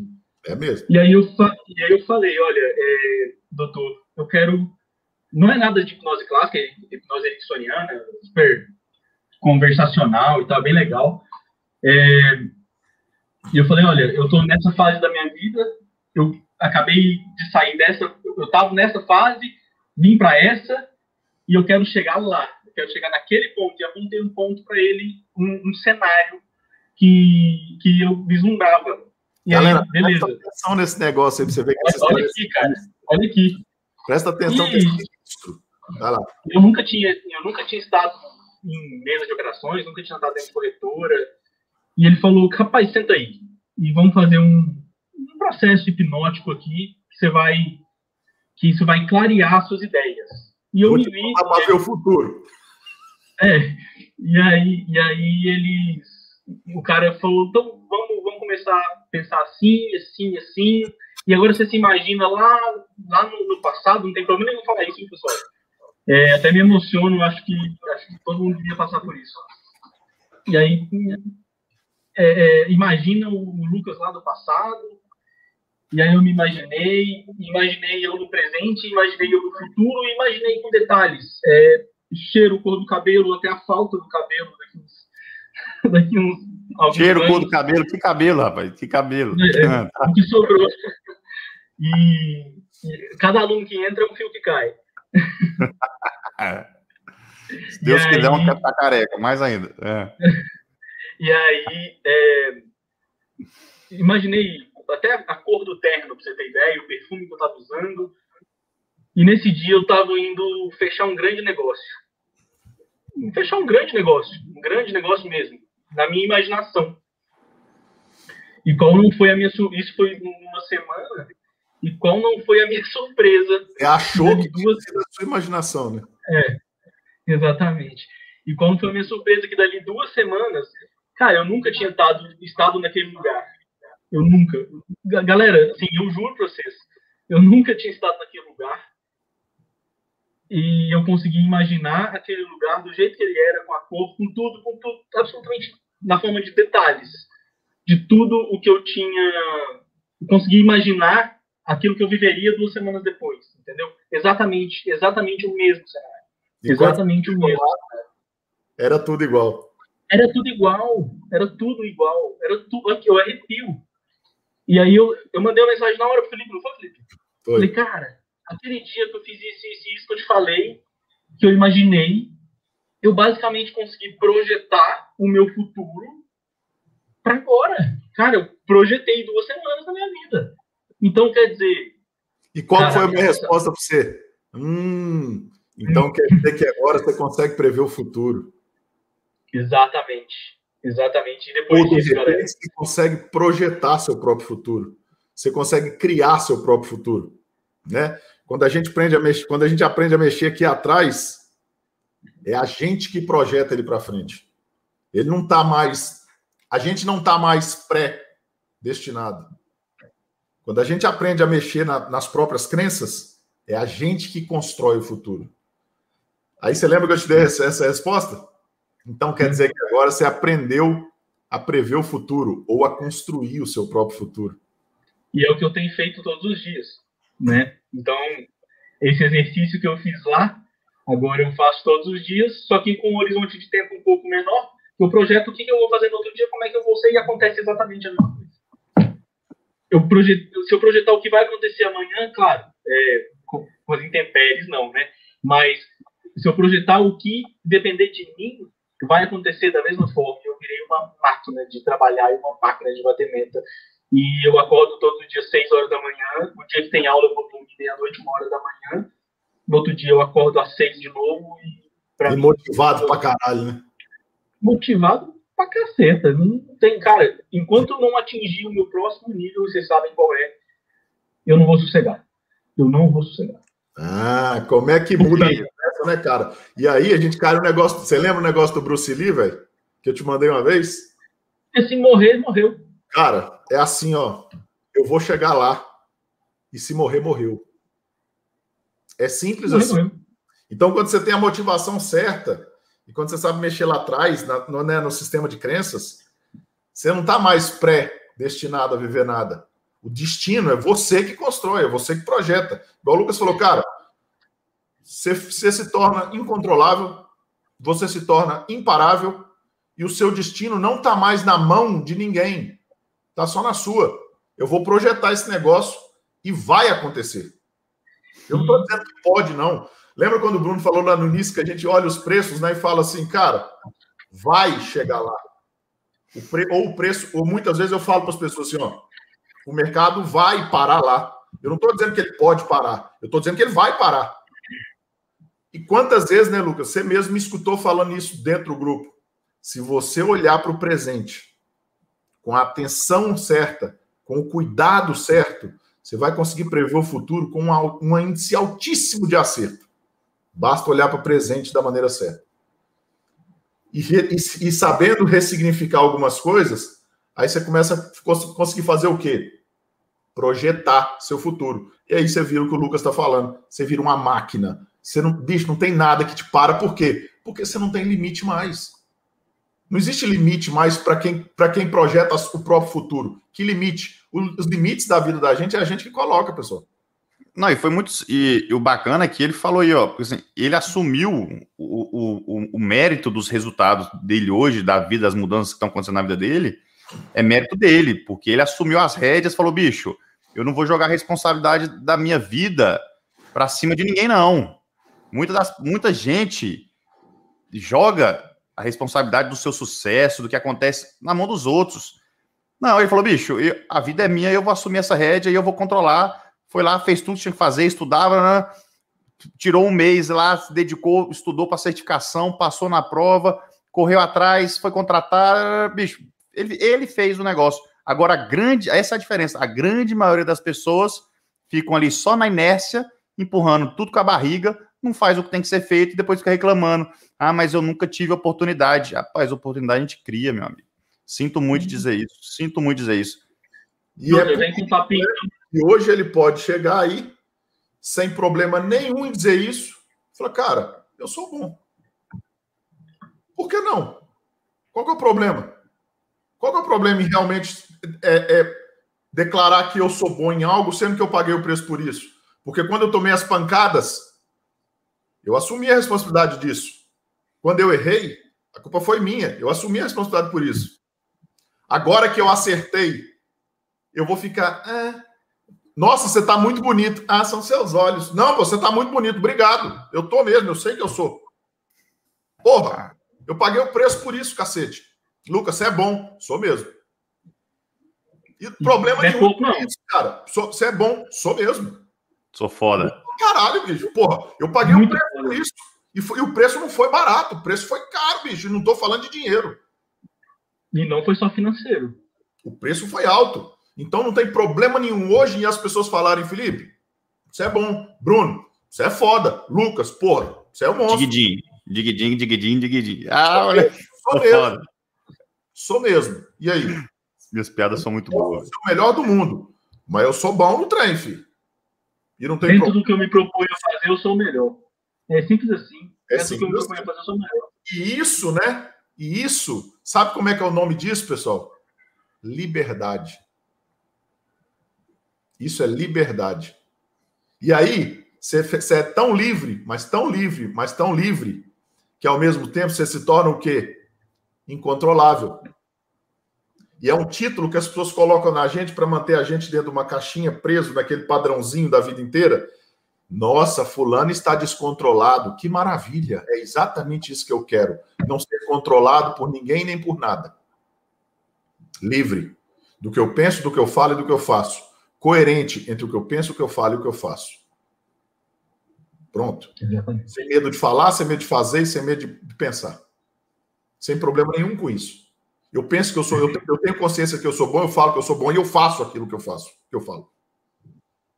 É mesmo. E aí eu, e aí eu falei, olha, é, doutor, eu quero. Não é nada de hipnose clássica, é hipnose ericksoniana, super conversacional e tal, bem legal. É, e eu falei, olha, eu estou nessa fase da minha vida, eu acabei de sair dessa, eu estava nessa fase, vim para essa e eu quero chegar lá. Eu quero chegar naquele ponto. E apontei um ponto para ele, um, um, cenário que, que eu vislumbrava. E Galera, aí, beleza. presta atenção nesse negócio aí pra você ver que Olha, olha aqui, cara. Olha aqui. Presta atenção e... Vai lá. Eu nunca tinha, eu nunca tinha estado em mesa de operações, nunca tinha andado em corretora. E ele falou, rapaz, senta aí. E vamos fazer um, um processo hipnótico aqui, que você vai que isso vai clarear suas ideias. E eu Vou me vi. Para ver o futuro. É. E aí, e aí eles. O cara falou: então vamos, vamos começar a pensar assim, assim, assim. E agora você se imagina lá, lá no, no passado, não tem problema nenhum falar isso, pessoal. É, até me emociono, acho que, acho que todo mundo devia passar por isso. E aí, é, é, imagina o Lucas lá do passado, e aí eu me imaginei, imaginei eu no presente, imaginei eu no futuro, imaginei com detalhes. É, cheiro, cor do cabelo, até a falta do cabelo daqui uns. daqui uns cheiro, cor do cabelo, que cabelo, rapaz, que cabelo. É, ah, tá. O que sobrou. E, e, cada aluno que entra é um fio que cai. Se Deus e quiser, aí... um tá careca, mais ainda. É. e aí, é... imaginei até a cor do terno, pra você ter ideia, o perfume que eu tava usando. E nesse dia eu tava indo fechar um grande negócio. Fechar um grande negócio, um grande negócio mesmo, na minha imaginação. E qual não foi a minha isso foi uma semana e qual não foi a minha surpresa? É achou que duas da sua imaginação, né? É, exatamente. E qual foi a minha surpresa que dali duas semanas, cara, eu nunca tinha estado, estado naquele lugar. Eu nunca. Galera, assim, eu juro pra vocês, eu nunca tinha estado naquele lugar. E eu consegui imaginar aquele lugar do jeito que ele era, com a cor, com tudo, com tudo, absolutamente na forma de detalhes. De tudo o que eu tinha. Eu consegui imaginar aquilo que eu viveria duas semanas depois, entendeu? Exatamente, exatamente o mesmo cenário. Exatamente o mesmo. Era tudo igual. Era tudo igual. Era tudo igual. Era tudo. Aqui, eu arrepio. E aí eu, eu mandei uma mensagem na hora pro Felipe, não foi, Felipe? Foi. Falei, cara, aquele dia que eu fiz isso, isso, isso que eu te falei, que eu imaginei, eu basicamente consegui projetar o meu futuro para agora. Cara, eu projetei duas semanas da minha vida. Então, quer dizer. E qual cara, foi a minha essa... resposta para você? Hum, então quer dizer que agora você consegue prever o futuro. Exatamente. Exatamente. E depois Ou, disso, galera. Você consegue projetar seu próprio futuro. Você consegue criar seu próprio futuro. Né? Quando a gente aprende a mexer, quando a gente aprende a mexer aqui atrás, é a gente que projeta ele para frente. Ele não está mais, a gente não está mais pré-destinado. Quando a gente aprende a mexer na, nas próprias crenças, é a gente que constrói o futuro. Aí você lembra que eu te dei essa, essa resposta? Então quer dizer que agora você aprendeu a prever o futuro ou a construir o seu próprio futuro. E é o que eu tenho feito todos os dias, né? Então, esse exercício que eu fiz lá, agora eu faço todos os dias, só que com um horizonte de tempo um pouco menor. Eu projeto o que eu vou fazer no outro dia, como é que eu vou ser, e acontece exatamente a mesma coisa. Eu projeto, se eu projetar o que vai acontecer amanhã, claro, é, com, com as intempéries, não, né? Mas se eu projetar o que depender de mim, vai acontecer da mesma forma. Eu virei uma máquina de trabalhar e uma máquina de bater meta. E eu acordo todos os dias 6 horas da manhã. O dia que tem aula, eu vou dormir meia-noite, uma hora da manhã. No outro dia, eu acordo às 6 de novo. E, e mim, motivado pra caralho, né? Motivado pra caceta. Não tem, cara, enquanto eu não atingir o meu próximo nível, vocês sabem qual é, eu não vou sossegar. Eu não vou sossegar. Ah, como é que muda a né, cara? E aí a gente cai no negócio. Você lembra o negócio do Bruce Lee, velho? Que eu te mandei uma vez? E se morrer, morreu. Cara, é assim, ó. Eu vou chegar lá. E se morrer, morreu. É simples morreu, assim. Morreu. Então, quando você tem a motivação certa, e quando você sabe mexer lá atrás, na, no, né, no sistema de crenças, você não está mais pré-destinado a viver nada. O destino é você que constrói, é você que projeta. Igual o Lucas falou, cara, você, você se torna incontrolável, você se torna imparável e o seu destino não está mais na mão de ninguém, está só na sua. Eu vou projetar esse negócio e vai acontecer. Eu não estou dizendo que pode, não. Lembra quando o Bruno falou lá no início que a gente olha os preços né, e fala assim, cara, vai chegar lá. O pre... Ou o preço, ou muitas vezes eu falo para as pessoas assim, ó, o mercado vai parar lá. Eu não estou dizendo que ele pode parar, eu estou dizendo que ele vai parar. E quantas vezes, né, Lucas, você mesmo me escutou falando isso dentro do grupo? Se você olhar para o presente com a atenção certa, com o cuidado certo, você vai conseguir prever o futuro com um índice altíssimo de acerto. Basta olhar para o presente da maneira certa. E, e, e, sabendo ressignificar algumas coisas, aí você começa a conseguir fazer o quê? projetar seu futuro. E aí você vira o que o Lucas está falando. Você vira uma máquina. Você não, bicho, não tem nada que te para. Por quê? Porque você não tem limite mais. Não existe limite mais para quem, quem projeta o próprio futuro. Que limite? Os limites da vida da gente é a gente que coloca, pessoal. Não, e foi muito. E, e, o bacana é que ele falou aí, ó, assim, ele assumiu o, o, o, mérito dos resultados dele hoje, da vida, das mudanças que estão acontecendo na vida dele, é mérito dele, porque ele assumiu as rédeas falou, bicho, eu não vou jogar a responsabilidade da minha vida para cima de ninguém, não. Muita, das, muita gente joga a responsabilidade do seu sucesso, do que acontece na mão dos outros. Não, ele falou, bicho, eu, a vida é minha, eu vou assumir essa rédea e eu vou controlar. Foi lá, fez tudo que tinha que fazer, estudava, né? tirou um mês lá, se dedicou, estudou para certificação, passou na prova, correu atrás, foi contratar, bicho, ele, ele fez o negócio. Agora, a grande, essa é a diferença. A grande maioria das pessoas ficam ali só na inércia, empurrando tudo com a barriga, não faz o que tem que ser feito e depois fica reclamando. Ah, mas eu nunca tive oportunidade. Rapaz, oportunidade a gente cria, meu amigo. Sinto muito uhum. dizer isso. Sinto muito dizer isso. E, é porque... e hoje ele pode chegar aí sem problema nenhum em dizer isso. Fala, cara, eu sou bom. Por que não? Qual que é o problema? Qual é o problema em realmente é, é, declarar que eu sou bom em algo, sendo que eu paguei o preço por isso? Porque quando eu tomei as pancadas, eu assumi a responsabilidade disso. Quando eu errei, a culpa foi minha. Eu assumi a responsabilidade por isso. Agora que eu acertei, eu vou ficar. Ah, nossa, você está muito bonito. Ah, são seus olhos. Não, você está muito bonito. Obrigado. Eu tô mesmo. Eu sei que eu sou. Porra, eu paguei o preço por isso, cacete. Lucas, você é bom. Sou mesmo. E problema é nenhum pouco, com não. isso, cara. Sou- Você é bom. Sou mesmo. Sou foda. Caralho, bicho. Porra, eu paguei Muito o preço por isso. E, foi- e o preço não foi barato. O preço foi caro, bicho. E não tô falando de dinheiro. E não foi só financeiro. O preço foi alto. Então não tem problema nenhum hoje em as pessoas falarem, Felipe, você é bom. Bruno, você é foda. Lucas, porra, você é um monstro. Digidinho. Digidinho, digidinho, digidinho. Ah, olha. Sou mesmo. foda. Sou mesmo. E aí? Minhas piadas são muito Eu boas. sou o melhor do mundo. Mas eu sou bom no trem, filho. E não tem Dentro problema. do que eu me proponho a fazer, eu sou o melhor. É simples assim. É Dentro do que eu me simples proponho a fazer, eu sou o melhor. E isso, né? E isso, sabe como é que é o nome disso, pessoal? Liberdade. Isso é liberdade. E aí, você é tão livre, mas tão livre, mas tão livre, que ao mesmo tempo você se torna o quê? Incontrolável. E é um título que as pessoas colocam na gente para manter a gente dentro de uma caixinha, preso naquele padrãozinho da vida inteira. Nossa, fulano está descontrolado. Que maravilha. É exatamente isso que eu quero. Não ser controlado por ninguém nem por nada. Livre do que eu penso, do que eu falo e do que eu faço. Coerente entre o que eu penso, o que eu falo e o que eu faço. Pronto. Sem medo de falar, sem medo de fazer e sem medo de pensar. Sem problema nenhum com isso. Eu penso que eu sou, eu, eu tenho consciência que eu sou bom, eu falo que eu sou bom e eu faço aquilo que eu faço, que eu falo.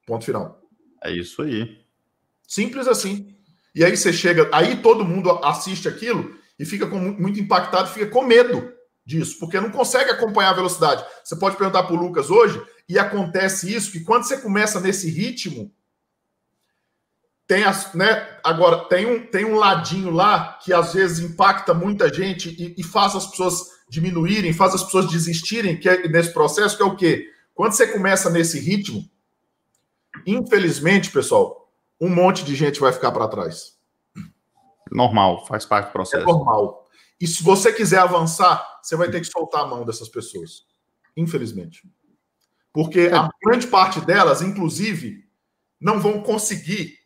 Ponto final. É isso aí. Simples assim. E aí você chega, aí todo mundo assiste aquilo e fica com mu- muito impactado, fica com medo disso, porque não consegue acompanhar a velocidade. Você pode perguntar para o Lucas hoje, e acontece isso, que quando você começa nesse ritmo, tem as, né? Agora, tem um, tem um ladinho lá que às vezes impacta muita gente e, e faz as pessoas diminuírem, faz as pessoas desistirem que é nesse processo, que é o quê? Quando você começa nesse ritmo, infelizmente, pessoal, um monte de gente vai ficar para trás. Normal, faz parte do É processo. normal. E se você quiser avançar, você vai ter que soltar a mão dessas pessoas. Infelizmente. Porque a grande parte delas, inclusive, não vão conseguir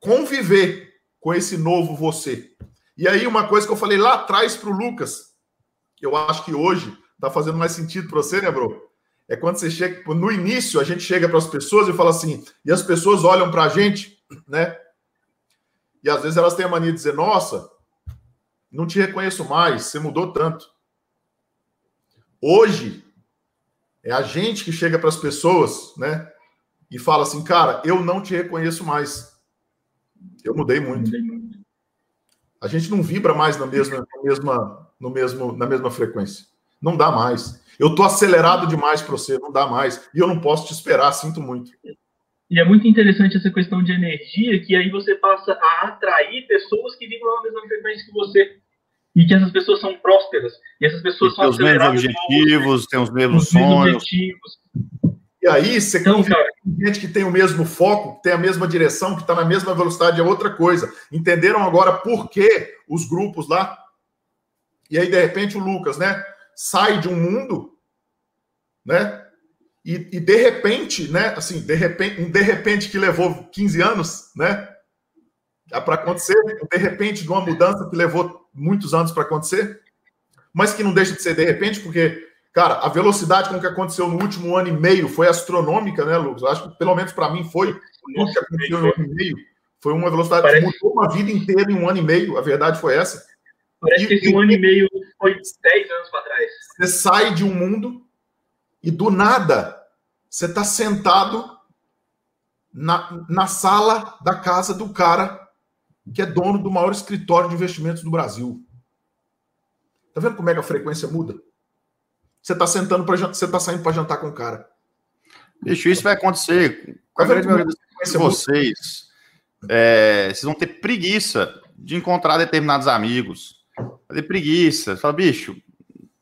conviver com esse novo você. E aí, uma coisa que eu falei lá atrás para o Lucas, eu acho que hoje está fazendo mais sentido para você, né, bro? É quando você chega. No início, a gente chega para as pessoas e fala assim, e as pessoas olham para a gente, né? E às vezes elas têm a mania de dizer: Nossa, não te reconheço mais, você mudou tanto. Hoje, é a gente que chega para as pessoas, né? E fala assim: Cara, eu não te reconheço mais. Eu mudei muito. A gente não vibra mais na mesma, na mesma, no mesmo, na mesma frequência. Não dá mais. Eu tô acelerado demais para você, não dá mais. E eu não posso te esperar, sinto muito. E é muito interessante essa questão de energia, que aí você passa a atrair pessoas que vibram na mesma frequência que você. E que essas pessoas são prósperas. E essas pessoas Tem são os mesmos você, objetivos, tem os mesmos os mesmos sonhos. objetivos. E aí, você Então, convive cara, com gente que tem o mesmo foco, que tem a mesma direção, que está na mesma velocidade, é outra coisa. Entenderam agora por que os grupos lá? E aí, de repente, o Lucas, né? Sai de um mundo, né? E, e de repente, né? Assim, de repente, um de repente que levou 15 anos, né? Para acontecer, de repente, de uma mudança que levou muitos anos para acontecer, mas que não deixa de ser de repente, porque Cara, a velocidade com que aconteceu no último ano e meio foi astronômica, né, Lucas? Eu acho que, pelo menos para mim, foi. O que aconteceu um ano e meio foi uma velocidade Parece- que mudou uma vida inteira em um ano e meio. A verdade foi essa. Parece que esse um ano e meio foi 10 anos para trás. Você sai de um mundo e do nada você está sentado na, na sala da casa do cara que é dono do maior escritório de investimentos do Brasil. Tá vendo como é que a frequência muda? Você está sentando para você está saindo para jantar com o cara. Bicho, isso vai acontecer com a Tá grande maioria de frequência muda? vocês. É, vocês vão ter preguiça de encontrar determinados amigos. Vai ter preguiça. Fala, bicho,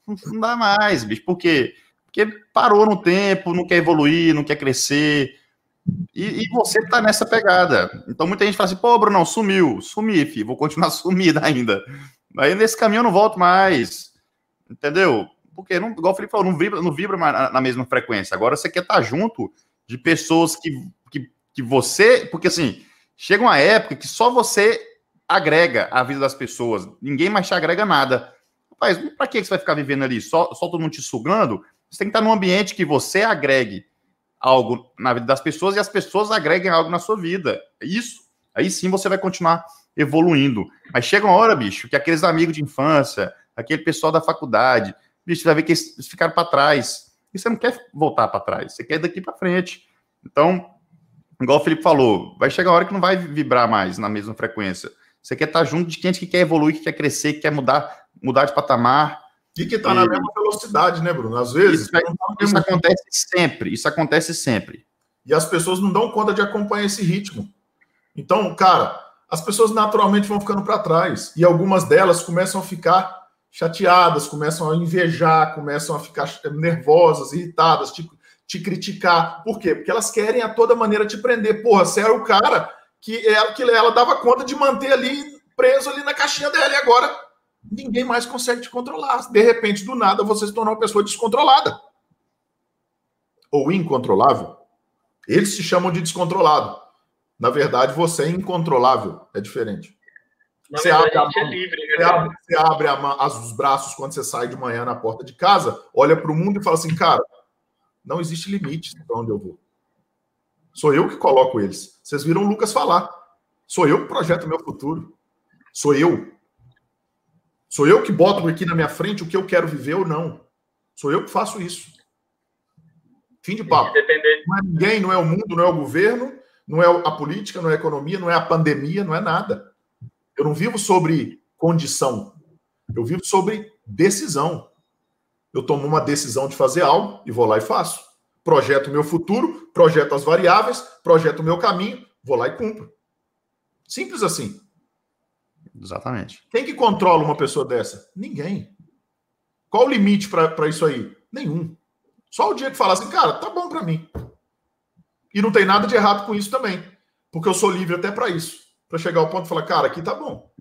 não dá mais, bicho. Por quê? Porque parou no tempo, não quer evoluir, não quer crescer. E, e você tá nessa pegada. Então muita gente fala assim, pô, Bruno, sumiu. Sumi, filho. Vou continuar sumido ainda. Aí nesse caminho eu não volto mais. Entendeu? Porque, não, igual o Felipe falou, não vibra, não vibra mais na, mesma frequência. Agora você quer estar junto de pessoas que, que, que você. Porque assim, chega uma época que só você agrega a vida das pessoas. Ninguém mais te agrega nada. Rapaz, para que você vai ficar vivendo ali? Só, só todo mundo te sugando? Você tem que estar num ambiente que você agregue algo na vida das pessoas e as pessoas agreguem algo na sua vida. Isso. Aí sim você vai continuar evoluindo. Mas chega uma hora, bicho, que aqueles amigos de infância, aquele pessoal da faculdade, bicho, você vai ver que eles ficaram para trás. E você não quer voltar para trás, você quer daqui para frente. Então, igual o Felipe falou, vai chegar a hora que não vai vibrar mais na mesma frequência. Você quer estar junto de gente que quer evoluir, que quer crescer, que quer mudar, mudar de patamar. E que está e... na mesma velocidade, né, Bruno? Às vezes. Isso, isso mesmo... acontece sempre. Isso acontece sempre. E as pessoas não dão conta de acompanhar esse ritmo. Então, cara, as pessoas naturalmente vão ficando para trás. E algumas delas começam a ficar chateadas, começam a invejar, começam a ficar nervosas, irritadas, te, te criticar. Por quê? Porque elas querem a toda maneira te prender. Porra, você era o cara que ela, que ela dava conta de manter ali preso ali na caixinha dela e agora ninguém mais consegue te controlar. De repente, do nada, você se tornou uma pessoa descontrolada. Ou incontrolável. Eles se chamam de descontrolado. Na verdade, você é incontrolável. É diferente. Na você abre, a é livre, você abre, você abre a, os braços quando você sai de manhã na porta de casa, olha para o mundo e fala assim, cara, não existe limite para onde eu vou. Sou eu que coloco eles. Vocês viram o Lucas falar. Sou eu que projeto o meu futuro. Sou eu. Sou eu que boto aqui na minha frente o que eu quero viver ou não. Sou eu que faço isso. Fim de papo. Não é ninguém, não é o mundo, não é o governo, não é a política, não é a economia, não é a pandemia, não é nada. Eu não vivo sobre condição. Eu vivo sobre decisão. Eu tomo uma decisão de fazer algo e vou lá e faço. Projeto o meu futuro, projeto as variáveis, projeto o meu caminho, vou lá e cumpro. Simples assim. Exatamente. Quem que controla uma pessoa dessa? Ninguém. Qual o limite para isso aí? Nenhum. Só o dia que fala assim, cara, tá bom para mim. E não tem nada de errado com isso também. Porque eu sou livre até para isso. Para chegar ao ponto e falar, cara, aqui tá bom.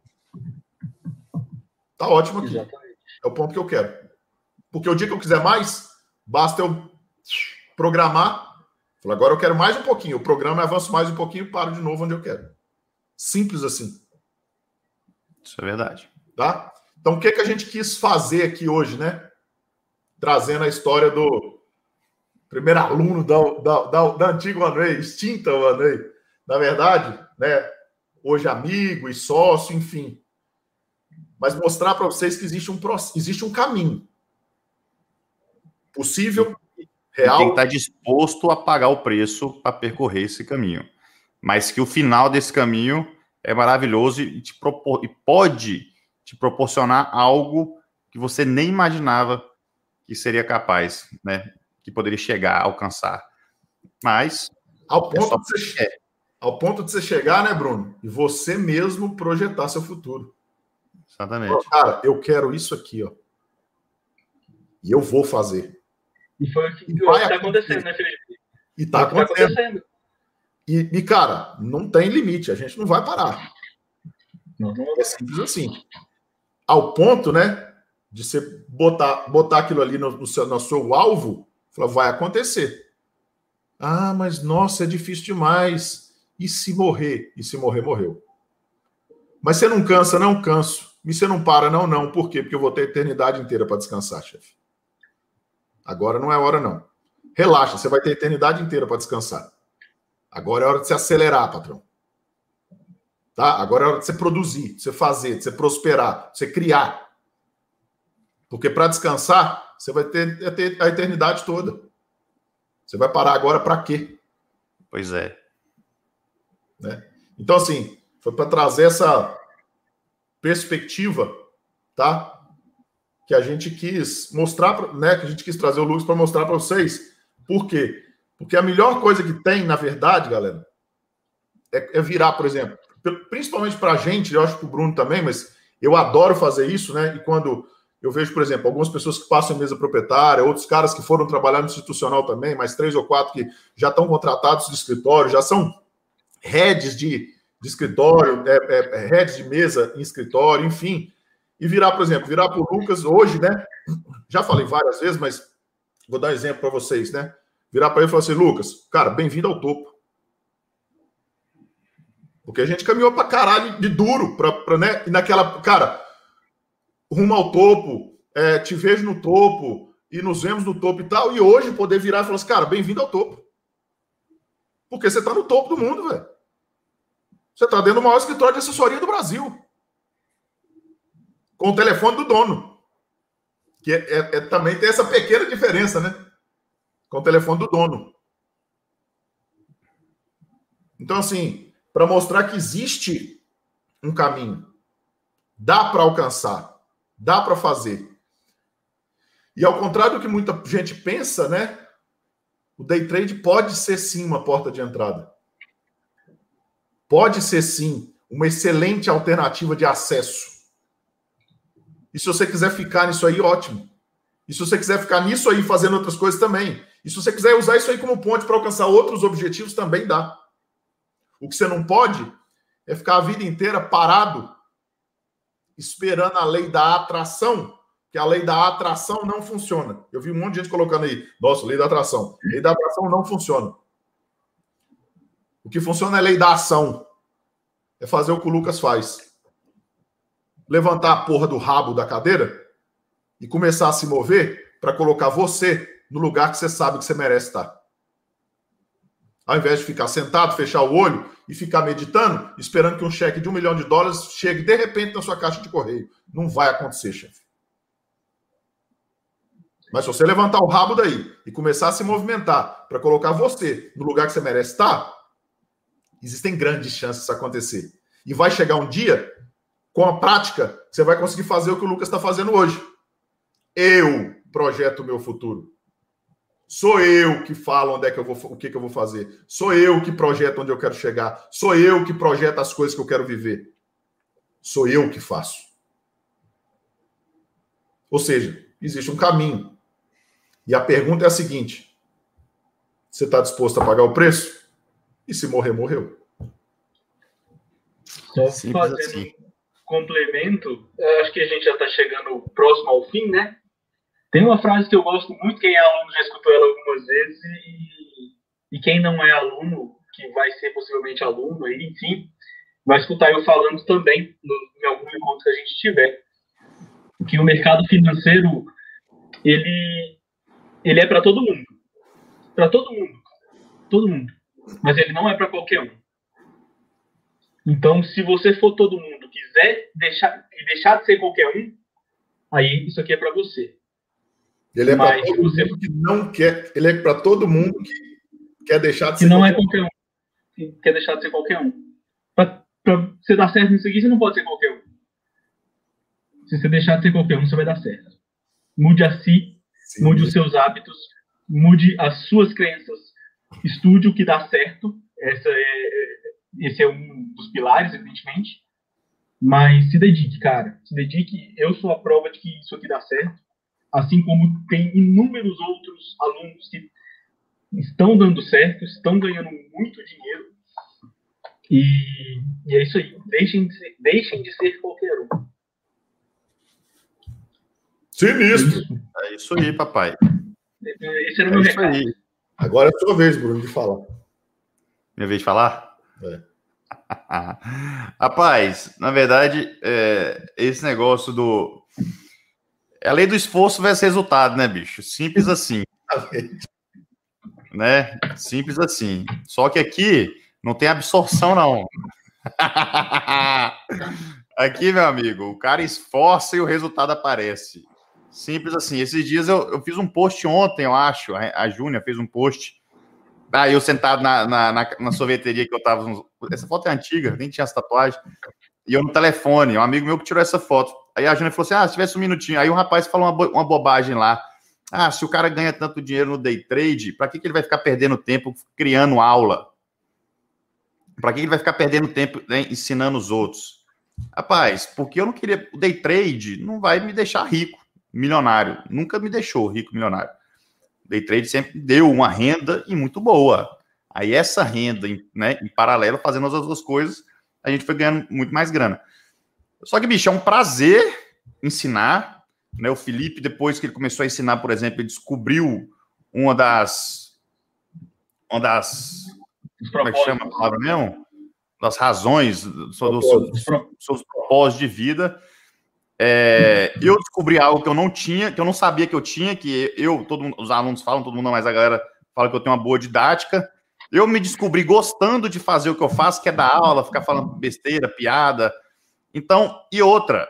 Tá ótimo aqui. Exatamente. É o ponto que eu quero. Porque o dia que eu quiser mais, basta eu programar. Agora eu quero mais um pouquinho. O programa avanço mais um pouquinho e paro de novo onde eu quero. Simples assim. Isso é verdade. Tá? Então, o que, que a gente quis fazer aqui hoje, né? Trazendo a história do primeiro aluno da, da, da, da antiga Manuei, extinta Manuei, na verdade, né, hoje amigo e sócio, enfim. Mas mostrar para vocês que existe um, existe um caminho possível, real. Tem que estar disposto a pagar o preço para percorrer esse caminho. Mas que o final desse caminho é maravilhoso e, te propor, e pode te proporcionar algo que você nem imaginava que seria capaz, né? que poderia chegar a alcançar. Mas. Ao é ponto, é de você, ao ponto de você chegar, né, Bruno? E você mesmo projetar seu futuro. Exatamente. Cara, eu quero isso aqui, ó. E eu vou fazer. E foi o que está acontecendo, né, Felipe? E está tá acontecendo. acontecendo. E, e, cara, não tem limite, a gente não vai parar. Não, não é simples assim. Ao ponto, né, de você botar, botar aquilo ali no, no, seu, no seu alvo Falou, vai acontecer. Ah, mas nossa, é difícil demais. E se morrer? E se morrer, morreu. Mas você não cansa? Não canso. E você não para? Não, não. Por quê? Porque eu vou ter a eternidade inteira para descansar, chefe. Agora não é hora, não. Relaxa, você vai ter a eternidade inteira para descansar. Agora é hora de se acelerar, patrão. Tá? Agora é hora de você produzir, de você fazer, de você prosperar, de você criar. Porque para descansar, você vai ter, ter a eternidade toda. Você vai parar agora para quê? Pois é. Né? Então, assim, foi para trazer essa perspectiva, tá? Que a gente quis mostrar, né? Que a gente quis trazer o Lucas para mostrar para vocês. Por quê? Porque a melhor coisa que tem, na verdade, galera, é, é virar, por exemplo, principalmente para a gente, eu acho que o Bruno também, mas eu adoro fazer isso, né? E quando eu vejo, por exemplo, algumas pessoas que passam em mesa proprietária, outros caras que foram trabalhar no institucional também, mais três ou quatro que já estão contratados de escritório, já são heads de, de escritório, é, é, é heads de mesa em escritório, enfim. E virar, por exemplo, virar para o Lucas hoje, né? Já falei várias vezes, mas vou dar um exemplo para vocês, né? Virar para ele e falar assim: Lucas, cara, bem-vindo ao topo. Porque a gente caminhou pra caralho de duro, pra, pra, né? E naquela. Cara, rumo ao topo, é, te vejo no topo, e nos vemos no topo e tal. E hoje poder virar e falar assim, cara, bem-vindo ao topo. Porque você tá no topo do mundo, velho. Você tá dentro do maior escritório de assessoria do Brasil. Com o telefone do dono. Que é, é, é, também tem essa pequena diferença, né? Com o telefone do dono. Então, assim, para mostrar que existe um caminho. Dá para alcançar, dá para fazer. E ao contrário do que muita gente pensa, né? O day trade pode ser sim uma porta de entrada. Pode ser sim uma excelente alternativa de acesso. E se você quiser ficar nisso aí, ótimo. E se você quiser ficar nisso aí fazendo outras coisas também. E se você quiser usar isso aí como ponte para alcançar outros objetivos, também dá. O que você não pode é ficar a vida inteira parado, esperando a lei da atração, que a lei da atração não funciona. Eu vi um monte de gente colocando aí, nossa, lei da atração. Lei da atração não funciona. O que funciona é a lei da ação. É fazer o que o Lucas faz. Levantar a porra do rabo da cadeira e começar a se mover para colocar você no lugar que você sabe que você merece estar. Ao invés de ficar sentado, fechar o olho e ficar meditando, esperando que um cheque de um milhão de dólares chegue de repente na sua caixa de correio. Não vai acontecer, chefe. Mas se você levantar o rabo daí e começar a se movimentar para colocar você no lugar que você merece estar, existem grandes chances disso acontecer. E vai chegar um dia, com a prática, você vai conseguir fazer o que o Lucas está fazendo hoje. Eu projeto o meu futuro. Sou eu que falo onde é que eu vou, o que, que eu vou fazer. Sou eu que projeto onde eu quero chegar. Sou eu que projeto as coisas que eu quero viver. Sou eu que faço. Ou seja, existe um caminho. E a pergunta é a seguinte: você está disposto a pagar o preço? E se morrer, morreu. Só Simples assim. Complemento, acho que a gente já está chegando próximo ao fim, né? Tem uma frase que eu gosto muito, quem é aluno já escutou ela algumas vezes, e, e quem não é aluno, que vai ser possivelmente aluno, enfim, vai escutar eu falando também no, em algum encontro que a gente tiver. Que o mercado financeiro, ele, ele é para todo mundo. Para todo mundo. Todo mundo. Mas ele não é para qualquer um. Então, se você for todo mundo, quiser deixar, deixar de ser qualquer um, aí isso aqui é para você. Ele é para todo você... mundo que não quer. Ele é para todo mundo que quer deixar de ser. Que não é qualquer um. Que quer deixar de ser qualquer um. Para você dar certo nisso aqui, você não pode ser qualquer um. Se você deixar de ser qualquer um, você vai dar certo. Mude a si, Sim. mude os seus hábitos, mude as suas crenças, estude o que dá certo. Essa é, esse é um dos pilares, evidentemente. Mas se dedique, cara. Se dedique. Eu sou a prova de que isso aqui dá certo assim como tem inúmeros outros alunos que estão dando certo, estão ganhando muito dinheiro. E, e é isso aí. Deixem de, ser, deixem de ser qualquer um. Sinistro. É isso aí, papai. Esse era o é meu recado. Aí. Agora é a sua vez, Bruno, de falar. Minha vez de falar? É. Rapaz, na verdade, é, esse negócio do é a lei do esforço versus resultado, né, bicho? Simples assim. né? Simples assim. Só que aqui não tem absorção, não. aqui, meu amigo, o cara esforça e o resultado aparece. Simples assim. Esses dias eu, eu fiz um post ontem, eu acho. A, Júnia fez um post. Ah, eu sentado na, na, na, na sorveteria que eu tava. Essa foto é antiga, nem tinha essa tatuagem. E eu no telefone, um amigo meu que tirou essa foto. Aí a Júnia falou assim: ah, se tivesse um minutinho. Aí o rapaz falou uma, uma bobagem lá. Ah, se o cara ganha tanto dinheiro no day trade, para que, que ele vai ficar perdendo tempo criando aula? Para que ele vai ficar perdendo tempo né, ensinando os outros? Rapaz, porque eu não queria. O day trade não vai me deixar rico, milionário. Nunca me deixou rico, milionário. Day trade sempre deu uma renda e muito boa. Aí essa renda, né, em paralelo, fazendo as outras coisas, a gente foi ganhando muito mais grana. Só que, bicho, é um prazer ensinar. Né? O Felipe, depois que ele começou a ensinar, por exemplo, ele descobriu uma das. Uma das. Como é que chama a palavra mesmo? das razões, dos seus propósitos de vida. É, eu descobri algo que eu não tinha, que eu não sabia que eu tinha, que eu, todo mundo, os alunos falam, todo mundo, mas a galera fala que eu tenho uma boa didática. Eu me descobri gostando de fazer o que eu faço, que é dar aula, ficar falando besteira, piada. Então, e outra,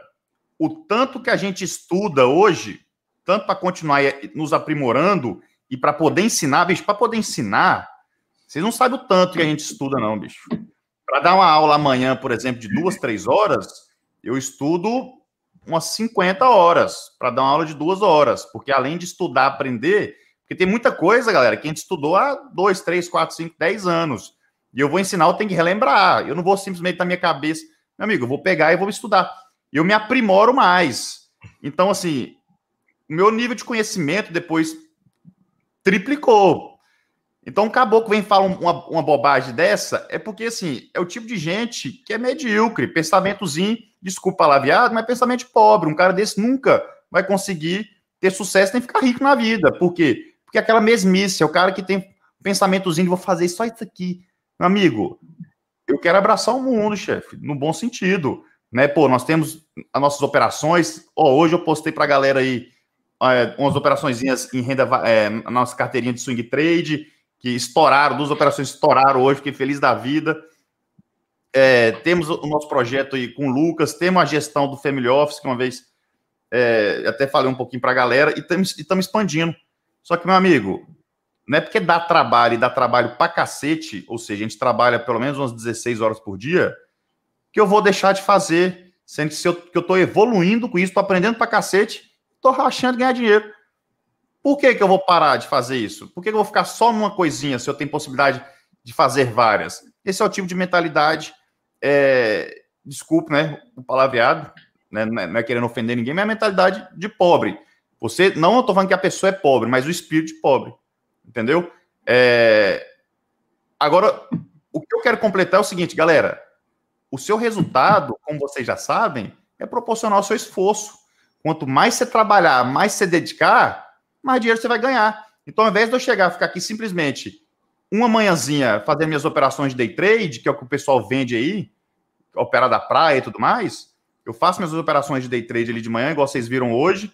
o tanto que a gente estuda hoje, tanto para continuar nos aprimorando e para poder ensinar, bicho, para poder ensinar, vocês não sabem o tanto que a gente estuda, não, bicho. Para dar uma aula amanhã, por exemplo, de duas, três horas, eu estudo umas 50 horas para dar uma aula de duas horas, porque além de estudar, aprender, porque tem muita coisa, galera, que a gente estudou há dois, três, quatro, cinco, dez anos. E eu vou ensinar, eu tenho que relembrar. Eu não vou simplesmente na minha cabeça, meu amigo, eu vou pegar e vou estudar. Eu me aprimoro mais. Então, assim, o meu nível de conhecimento depois triplicou. Então, um caboclo vem falar uma, uma bobagem dessa, é porque, assim, é o tipo de gente que é medíocre, pensamentozinho, desculpa lá, viado, mas pensamento pobre. Um cara desse nunca vai conseguir ter sucesso nem ficar rico na vida. Por quê? Porque aquela mesmice, é o cara que tem pensamentozinho de vou fazer só isso aqui. Meu amigo, eu quero abraçar o mundo, chefe, no bom sentido. Né? Pô, nós temos as nossas operações. Oh, hoje eu postei para a galera aí é, umas operações em renda, é, nossa carteirinha de swing trade, que estouraram, duas operações estouraram hoje, fiquei feliz da vida. É, temos o nosso projeto aí com o Lucas, temos a gestão do Family Office, que uma vez é, até falei um pouquinho para a galera, e estamos expandindo. Só que, meu amigo, não é porque dá trabalho e dá trabalho para cacete, ou seja, a gente trabalha pelo menos umas 16 horas por dia, que eu vou deixar de fazer, sendo que, eu, que eu estou evoluindo com isso, estou aprendendo para cacete, estou rachando ganhar dinheiro. Por que, que eu vou parar de fazer isso? Por que, que eu vou ficar só numa coisinha se eu tenho possibilidade de fazer várias? Esse é o tipo de mentalidade, é, desculpe, né, o palavreado, né, não é querendo ofender ninguém, mas é a mentalidade de pobre. Você, não eu falando que a pessoa é pobre, mas o espírito de pobre. Entendeu? É... Agora, o que eu quero completar é o seguinte, galera. O seu resultado, como vocês já sabem, é proporcional ao seu esforço. Quanto mais você trabalhar, mais você dedicar, mais dinheiro você vai ganhar. Então, ao invés de eu chegar a ficar aqui simplesmente uma manhãzinha fazendo minhas operações de day trade, que é o que o pessoal vende aí, operar da praia e tudo mais, eu faço minhas operações de day trade ali de manhã, igual vocês viram hoje,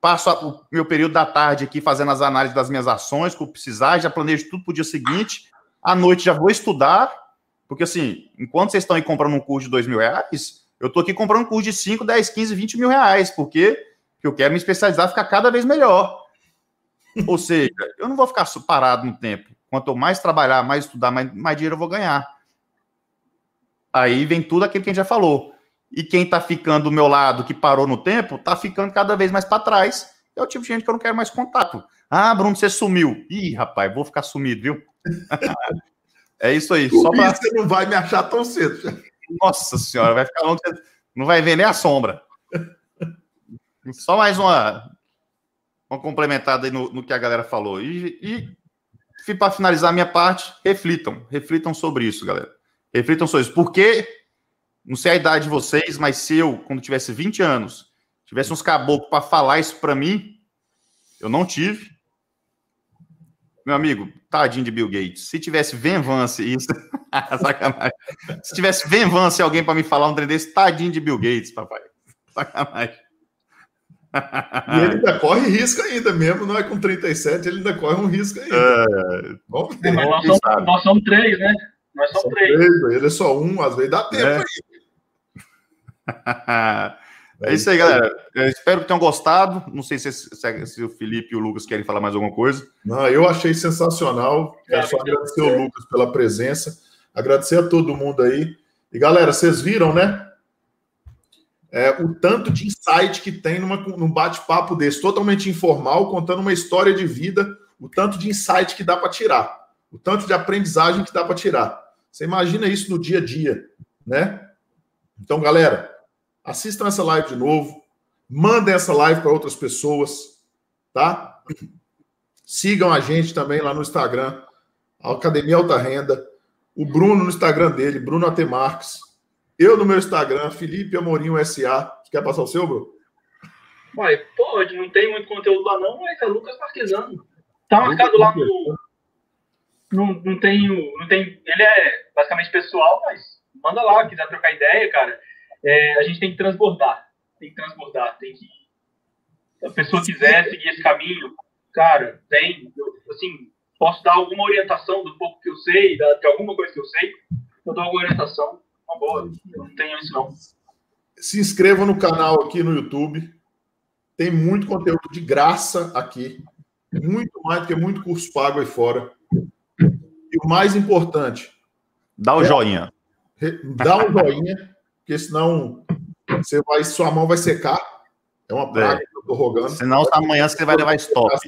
passo o meu período da tarde aqui fazendo as análises das minhas ações, que eu precisar, já planejo tudo para o dia seguinte. À noite já vou estudar, porque assim, enquanto vocês estão aí comprando um curso de dois mil reais, eu estou aqui comprando um curso de 5, 10, 15, 20 mil reais, porque eu quero me especializar ficar cada vez melhor. Ou seja, eu não vou ficar parado no tempo. Quanto mais trabalhar, mais estudar, mais, mais dinheiro eu vou ganhar. Aí vem tudo aquilo que a gente já falou e quem está ficando do meu lado, que parou no tempo, está ficando cada vez mais para trás. É o tipo de gente que eu não quero mais contato. Ah, Bruno, você sumiu. Ih, rapaz, vou ficar sumido, viu? é isso aí. Por só pra... você não vai me achar tão cedo. Nossa senhora, vai ficar longe, não vai ver nem a sombra. Só mais uma, uma complementada aí no, no que a galera falou. E, e para finalizar a minha parte, reflitam. Reflitam sobre isso, galera. Reflitam sobre isso. Por que não sei a idade de vocês, mas se eu, quando tivesse 20 anos, tivesse uns caboclos para falar isso para mim, eu não tive. Meu amigo, tadinho de Bill Gates. Se tivesse Venvance, isso. Sacanagem. Se tivesse Venvance alguém para me falar um trem desse, tadinho de Bill Gates, papai. Sacanagem. E ele ainda corre risco ainda, mesmo não é com 37, ele ainda corre um risco ainda. É, Vamos ver. Nós somos, nós somos três, né? Nós somos três. três. Ele é só um, às vezes dá tempo é. aí. é isso aí, galera. Eu espero que tenham gostado. Não sei se, se, se, o Felipe e o Lucas querem falar mais alguma coisa. Não, eu achei sensacional. Quero só agradecer o Lucas pela presença. Agradecer a todo mundo aí. E galera, vocês viram, né? É, o tanto de insight que tem numa, num bate-papo desse, totalmente informal, contando uma história de vida, o tanto de insight que dá para tirar, o tanto de aprendizagem que dá para tirar. Você imagina isso no dia a dia, né? Então, galera, assistam essa live de novo, mandem essa live para outras pessoas, tá? Sigam a gente também lá no Instagram, Academia Alta Renda, o Bruno no Instagram dele, Bruno AT Marques, eu no meu Instagram, Felipe Amorim SA. Você quer passar o seu, Bruno? Ué, pode, não tem muito conteúdo lá não, mas é Lucas Marquesano. Tá marcado lá no, não, não tenho. Não tem, ele é basicamente pessoal, mas manda lá, quiser trocar ideia, cara. É, a gente tem que transbordar. Tem que transbordar, tem que. Se a pessoa quiser seguir esse caminho, cara, tem. Eu, assim, posso dar alguma orientação do pouco que eu sei, de alguma coisa que eu sei, eu dou alguma orientação. Uma boa, não tenho isso não. Se inscreva no canal aqui no YouTube. Tem muito conteúdo de graça aqui. Muito mais do que muito curso pago aí fora. E o mais importante. Dá o é, joinha. Dá um joinha, porque senão você vai, sua mão vai secar. É uma praga é. que eu tô rogando. Senão amanhã você vai levar stop.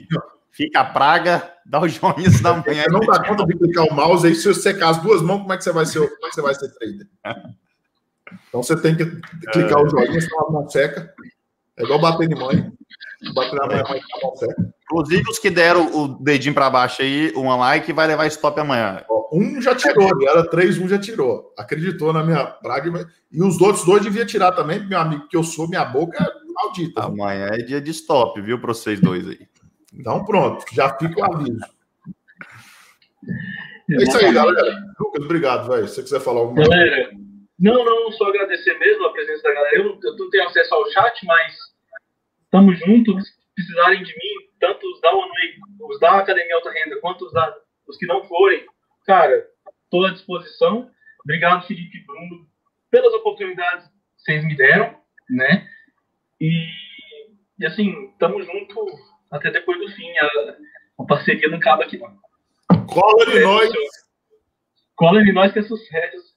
Fica a praga, dá o joinha da manhã. Não dá conta de clicar o mouse, aí se você secar as duas mãos, como é que você vai ser, como é que você vai ser trader? Então você tem que clicar o joinha, senão a mão seca. É igual bater em mãe. Bater na mãe, a mão seca. Inclusive, os que deram o dedinho para baixo aí, um like, vai levar stop amanhã. Um já tirou, era três, um já tirou. Acreditou na minha praga. E os outros dois devia tirar também, meu amigo, que eu sou, minha boca é maldita. Amanhã é dia de stop, viu, para vocês dois aí. Então, pronto, já fica o aviso. É isso aí, galera. Lucas, obrigado, velho. Se você quiser falar alguma coisa. Galera, não, não, só agradecer mesmo a presença da galera. Eu não, eu não tenho acesso ao chat, mas estamos juntos. Se precisarem de mim, tanto os da ONU, os da Academia Alta Renda, quanto os, da, os que não forem, cara, estou à disposição. Obrigado, Felipe e Bruno, pelas oportunidades que vocês me deram, né? E, e assim, estamos juntos até depois do fim. A, a parceria não acaba aqui, não. Cola de é, nós. Cola de nós que é sucesso.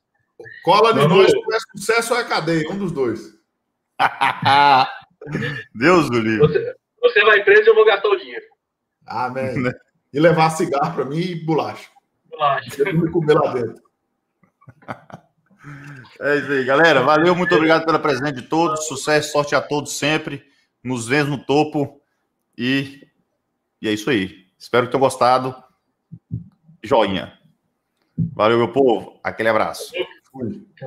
Cola de Vamos... nós que é sucesso ou é cadeia, um dos dois. Deus do livro. Você, você vai preso e eu vou gastar o dinheiro. Amém. E levar cigarro para mim e bolacha. Bolacha. Eu me comer lá dentro. É isso aí, galera. Valeu, muito obrigado pela presença de todos. Sucesso, sorte a todos sempre. Nos vemos no topo. E, e é isso aí. Espero que tenham gostado. Joinha. Valeu, meu povo. Aquele abraço.